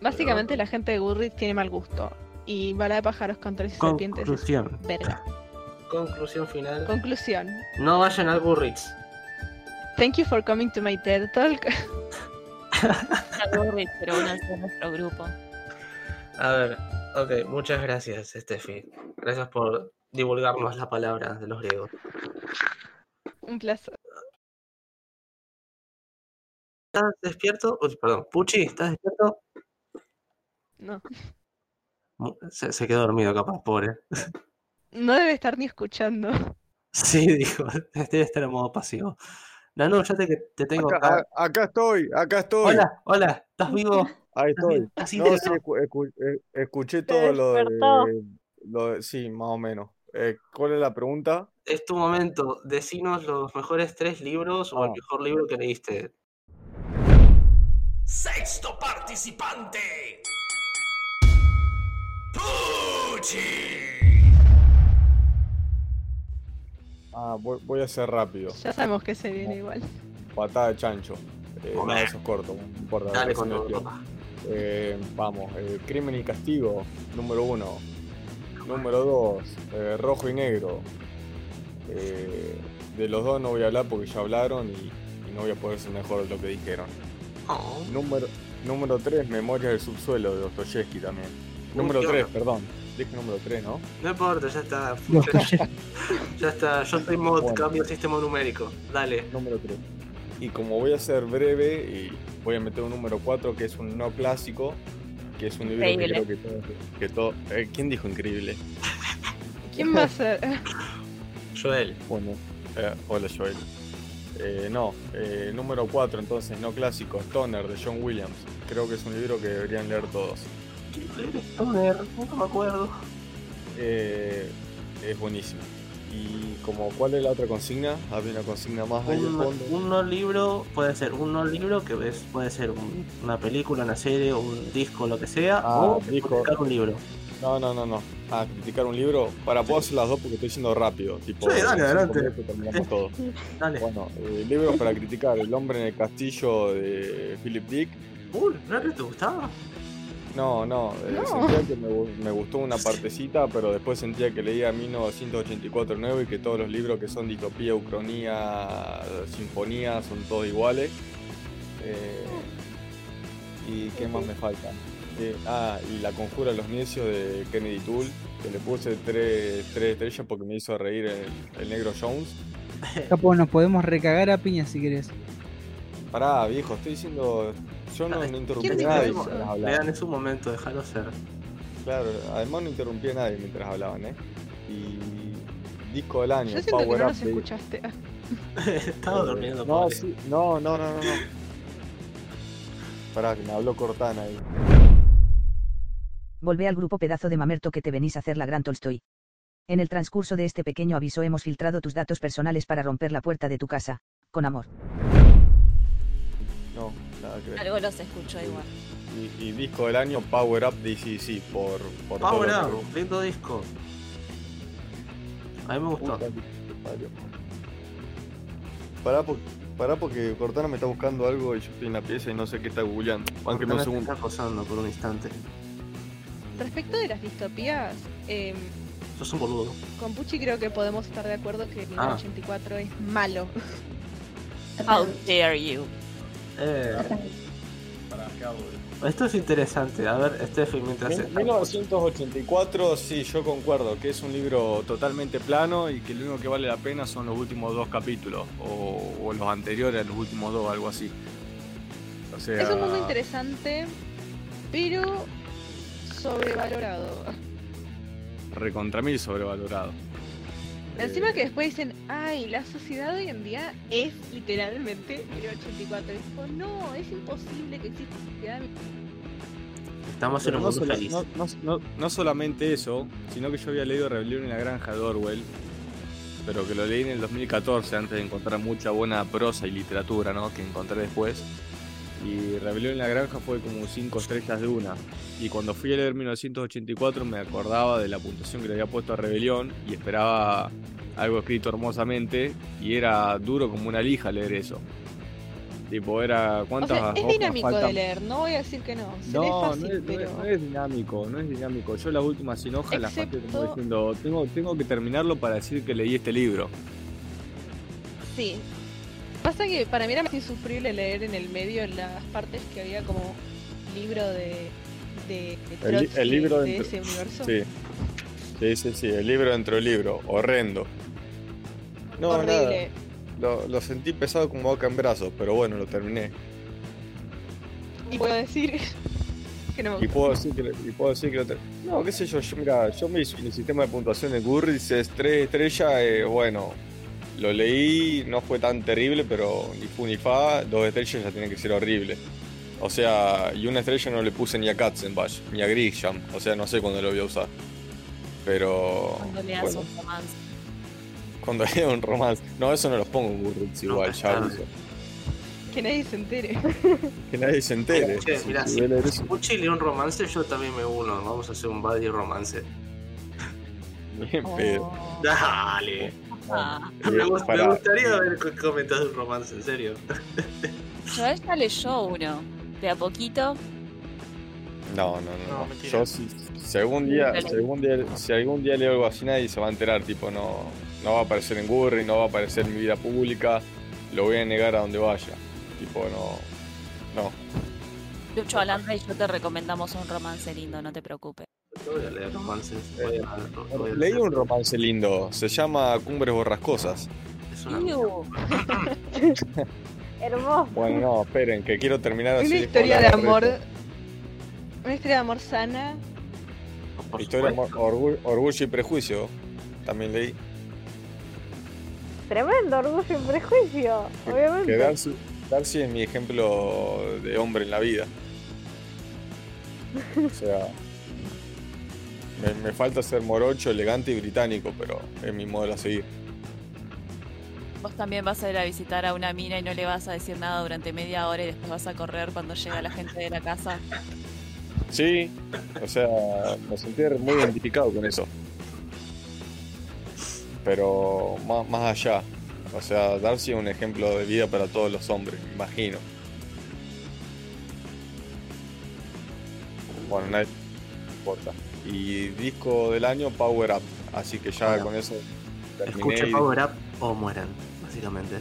Básicamente la gente de Goodreads tiene mal gusto. Y bala de pájaros, cantores y serpientes. es Conclusión. Verga. Conclusión final. Conclusión. No vayan al Goodreads. Thank you for coming to my TED Talk. Pero a nuestro grupo. A ver, ok, muchas gracias, Steffi. Gracias por divulgarnos la palabra de los griegos. Un placer. ¿Estás despierto? Uy, perdón, Puchi, ¿estás despierto? No. Se, se quedó dormido, capaz, pobre. No debe estar ni escuchando. Sí, dijo, debe estar en modo pasivo. Nano, ya te, te tengo Acá, acá. a- acá estoy, acá estoy. Hola, hola, ¿estás vivo? Ahí estoy. ¿Estás No, sí, integrado? escu- escu- escuché todo lo despertó. de, lo de- Sí, más o menos. Eh, ¿cuál es la pregunta? Es tu momento. Decinos los mejores tres libros o el Ah. mejor libro que leíste. Sexto participante. Pucci. Ah, voy, voy a ser rápido. Ya sabemos que se viene igual. Patada de chancho. Eh, no, eso es corto, no importa. Dale con. Eh, vamos, eh, Crimen y Castigo, número uno. Número dos, eh, Rojo y Negro. Eh, de los dos no voy a hablar porque ya hablaron y, y no voy a poder ser mejor de lo que dijeron. Oh, Número, número 3, Memorias del Subsuelo de Dostoyevsky también. Número qué 3, onda. perdón. Dije número 3, ¿no? No importa, ya está. Los Ya, está. Yo estoy en modo Bueno. cambio de sistema numérico. Dale. Número 3. Y como voy a ser breve, y voy a meter un número 4 que es un no clásico, que es un libro Increíble. que creo que todo... Que todo eh, ¿Quién dijo increíble? ¿Quién va a ser? Joel. Bueno, eh, hola Joel. Eh, no, eh, número 4 entonces, no clásico, Stoner de John Williams. Creo que es un libro que deberían leer todos. Stoner, nunca me acuerdo. Eh, es buenísimo. Y como, ¿cuál es la otra consigna? Había una consigna más ahí al Un, fondo. un no libro puede ser un no libro que es, puede ser un- una película, una serie, un disco, lo que sea, Ah, o disco. publicar un libro. No, no, no, no. Ah, criticar un libro. Para, puedo hacer las dos porque estoy siendo rápido. Tipo, Sí, dale, adelante. terminamos todo. Dale. Bueno, eh, libros para criticar. El hombre en el castillo de Philip Dick. Uy, ¿no te gustaba? No, no, eh, No. sentía que me, gu- me gustó una partecita, pero después sentía que leía 1984 nuevo y que todos los libros que son distopía, ucronía, sinfonía son todos iguales. Eh, ¿Y qué más me falta? Eh, ah, y La Conjura de los Necios de Kennedy Toole, que le puse tres, tres estrellas porque me hizo reír el, el negro Jones. Capo, nos podemos recagar a piña si querés. Pará, viejo, estoy diciendo. Yo no, no interrumpí a ¿quién nadie Lean en su momento, déjalo ser. Claro, además no interrumpí a nadie mientras hablaban, ¿eh? Y. Disco del año, Yo siento que Power no Up nos escuchaste. Estaba Eh, durmiendo. No, pobre. sí, no, no, no, no, no. Pará, que me habló Cortana ahí. Volvé al grupo pedazo de mamerto que te venís a hacer la gran Tolstoy. En el transcurso de este pequeño aviso hemos filtrado tus datos personales para romper la puerta de tu casa. Con amor. No. Algo los escucho igual. Y, y disco del año, Power Up DCC, por, por todo Power que- Up, lindo disco. A mí me gustó. Pará, por- pará porque Cortana me está buscando algo y yo estoy en la pieza y no sé qué está googleando. Cortana te segundo. está acosando por un instante. Respecto de las distopías, eh, Sos un boludo. con Pucci creo que podemos estar de acuerdo que el Ah. 84 es malo. How dare you. Eh, esto es interesante. A ver, Steffi, mientras. Mil- 1984, sí, yo concuerdo, que es un libro totalmente plano y que lo único que vale la pena son los últimos dos capítulos, o, o los anteriores a los últimos dos, algo así. O sea, Es un mundo interesante, pero sobrevalorado. recontra mil sobrevalorado. Encima que después dicen, ay, la sociedad hoy en día es literalmente 1084. Y dijo, no, es imposible que exista sociedad. Estamos en un no, mundo sola- feliz. no- no- no- no solamente eso, sino que yo había leído Rebelión en la Granja de Orwell, pero que lo leí en el 2014 antes de encontrar mucha buena prosa y literatura, ¿no? Que encontré después. Y Rebelión en la Granja fue como cinco estrellas de una. Y cuando fui a leer 1984 me acordaba de la puntuación que le había puesto a Rebelión y esperaba algo escrito hermosamente y era duro como una lija leer eso. Tipo, era O cuántas sea, es dinámico faltan? de leer, no voy a decir que no. Se lee No, fácil, no es, no pero. es- no es dinámico, no es dinámico. Yo las últimas 100 hojas las pasé como Excepto- diciendo, tengo, tengo que terminarlo para decir que leí este libro. Sí. Pasa que para mí era más insufrible leer en el medio en las partes que había como libro de, de, de El, Trotsky el libro de ese universo. Sí. sí, sí, sí, el libro dentro del libro, horrendo. No, Horrible. nada. Lo, lo sentí pesado como boca en brazos, pero bueno, lo terminé. Y puedo decir que no me Y gusta. puedo decir que, lo- y puedo decir que lo ter- No, qué sé yo, yo mira, yo me hice el sistema de puntuación de Goodreads es 3 estrellas, eh, bueno, lo leí, no fue tan terrible, pero ni fu ni fa, dos estrellas ya tienen que ser horrible. O sea, y una estrella no le puse ni a Katzenbach, ni a Grisham, o sea, no sé cuándo lo voy a usar. Pero... Cuando leas bueno, un romance. cuando lea un romance. No, eso no los pongo en Goodreads igual, Nunca ya aviso. Que nadie se entere. Que nadie se entere. Che, Si- mirá, si Puchi lee un romance, yo también me uno. Vamos a hacer un buddy romance. Bien pedo. Dale. Ah. Me, gust- me Para- gustaría ver comentas de un romance, en serio. Yo ella leyó uno. De a poquito. No, no, no. Yo si, si algún día, si algún día, si algún día leo algo así nadie se va a enterar, tipo no, no va a aparecer en Gurri, no va a aparecer en mi vida pública, lo voy a negar a donde vaya. Tipo no, no. Lucho Alanda y yo te recomendamos un romance lindo, no te preocupes. Yo voy a leer romances. Voy a- voy a Leí leer- un romance lindo, se llama Cumbres Borrascosas. Es una. Hermoso. Bueno, no, esperen, que quiero terminar así. Una historia de amor. Una historia de amor sana. por Historia de amor, orgu- orgullo y prejuicio. También leí. Tremendo orgullo y prejuicio, Que obviamente. Darcy, Darcy es mi ejemplo de hombre en la vida. O sea, me, me falta ser morocho, elegante y británico, pero es mi modelo a seguir. Vos también vas a ir a visitar a una mina y no le vas a decir nada durante media hora y después vas a correr cuando llega la gente de la casa. Sí, o sea, me sentí muy identificado con eso. Pero más, más allá, o sea, Darcy es un ejemplo de vida para todos los hombres, me imagino. Bueno, nadie importa. Y disco del año, Power Up. Así que ya Bueno. con eso y- Power Up o mueran, básicamente.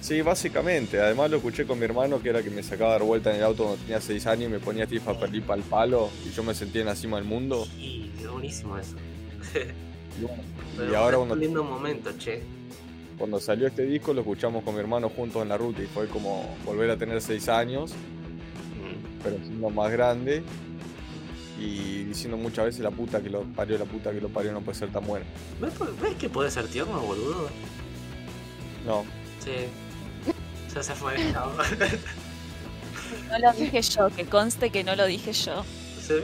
Sí, básicamente. Además lo escuché con mi hermano, que era que me sacaba a dar vuelta en el auto cuando tenía 6 años y me ponía tifa perlipa al palo y yo me sentía en la cima del mundo. Y es buenísimo eso. Y, bueno, Pero y ahora cuando, un lindo momento, che. cuando salió este disco lo escuchamos con mi hermano juntos en la ruta y fue como volver a tener 6 años, Mm. pero siendo más grande y diciendo muchas veces la puta que lo parió, la puta que lo parió no puede ser tan buena. ¿Ves, ves que puede ser tierno, boludo? No, Sí. Ya se fue. chao. No lo dije yo, que conste que no lo dije yo.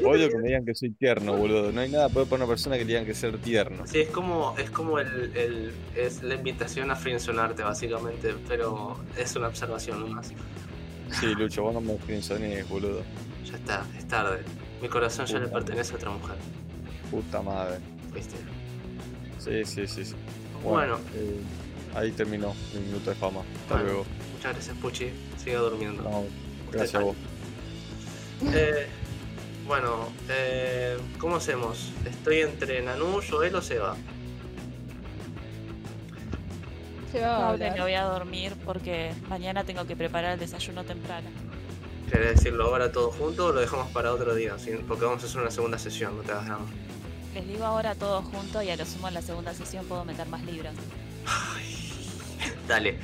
Odio que me digan que soy tierno, boludo. No hay nada peor para una persona que le digan que ser tierno. Sí, es como, es como el, el- es la invitación a frienzonarte, básicamente, pero es una observación nomás. Sí, Lucho, vos no me frenzonees, boludo. Ya está, es tarde. Mi corazón ya le Puta. pertenece a otra mujer, Puta madre. ¿viste? Sí, sí, sí. sí. Bueno. eh, ahí terminó mi minuto de fama. Hasta Bueno, luego. Muchas gracias, Puchi. Siga durmiendo. No, gracias a vos. Eh, bueno, eh, ¿cómo hacemos? Estoy entre Nanu, Joel o Seba. Se va a Ahora hablar. me voy a dormir porque mañana tengo que preparar el desayuno temprano. ¿Querés decirlo ahora todo junto o lo dejamos para otro día? Porque vamos a hacer una segunda sesión, no te das drama. Les digo ahora todo junto y a lo sumo en la segunda sesión puedo meter más libros. Ay, dale.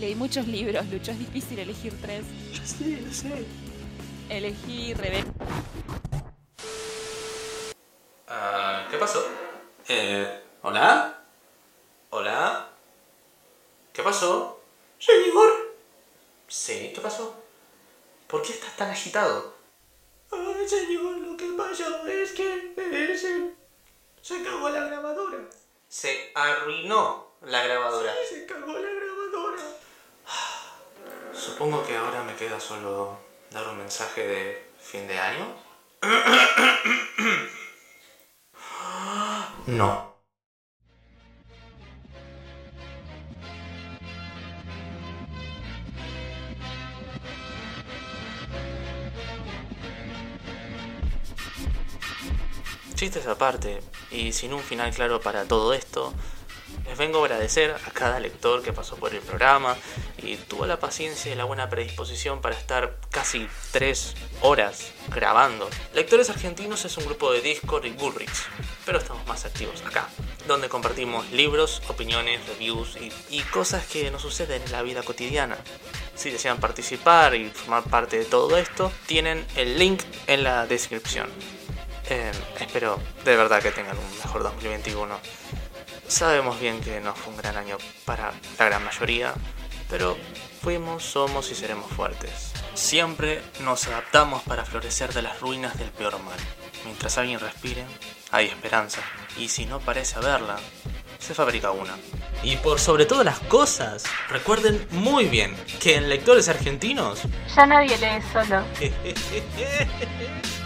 Leí muchos libros, Lucho, es difícil elegir tres. Yo sé, lo sé. Elegí Rebel. Ah, ¿Qué pasó? Eh, ¿Hola? ¿Hola? ¿Qué pasó? ¿Señor? Sí, ¿qué pasó? Tan agitado? Ay, señor, lo que pasó es que se, se cagó la grabadora. Se arruinó la grabadora. Sí, se cagó la grabadora. Supongo que ahora me queda solo dar un mensaje de fin de año. No. Chistes aparte, y sin un final claro para todo esto, les vengo a agradecer a cada lector que pasó por el programa y tuvo la paciencia y la buena predisposición para estar casi tres horas grabando. Lectores Argentinos es un grupo de Discord y Goodreads, pero estamos más activos acá, donde compartimos libros, opiniones, reviews y, y cosas que nos suceden en la vida cotidiana. Si desean participar y formar parte de todo esto, tienen el link en la descripción. Eh, espero de verdad que tengan un mejor 2021. Sabemos bien que no fue un gran año para la gran mayoría, pero fuimos, somos y seremos fuertes. Siempre nos adaptamos para florecer de las ruinas del peor mal. Mientras alguien respire, hay esperanza. Y si no parece haberla, se fabrica una. Y por sobre todas las cosas, recuerden muy bien que en lectores argentinos Ya nadie lee solo.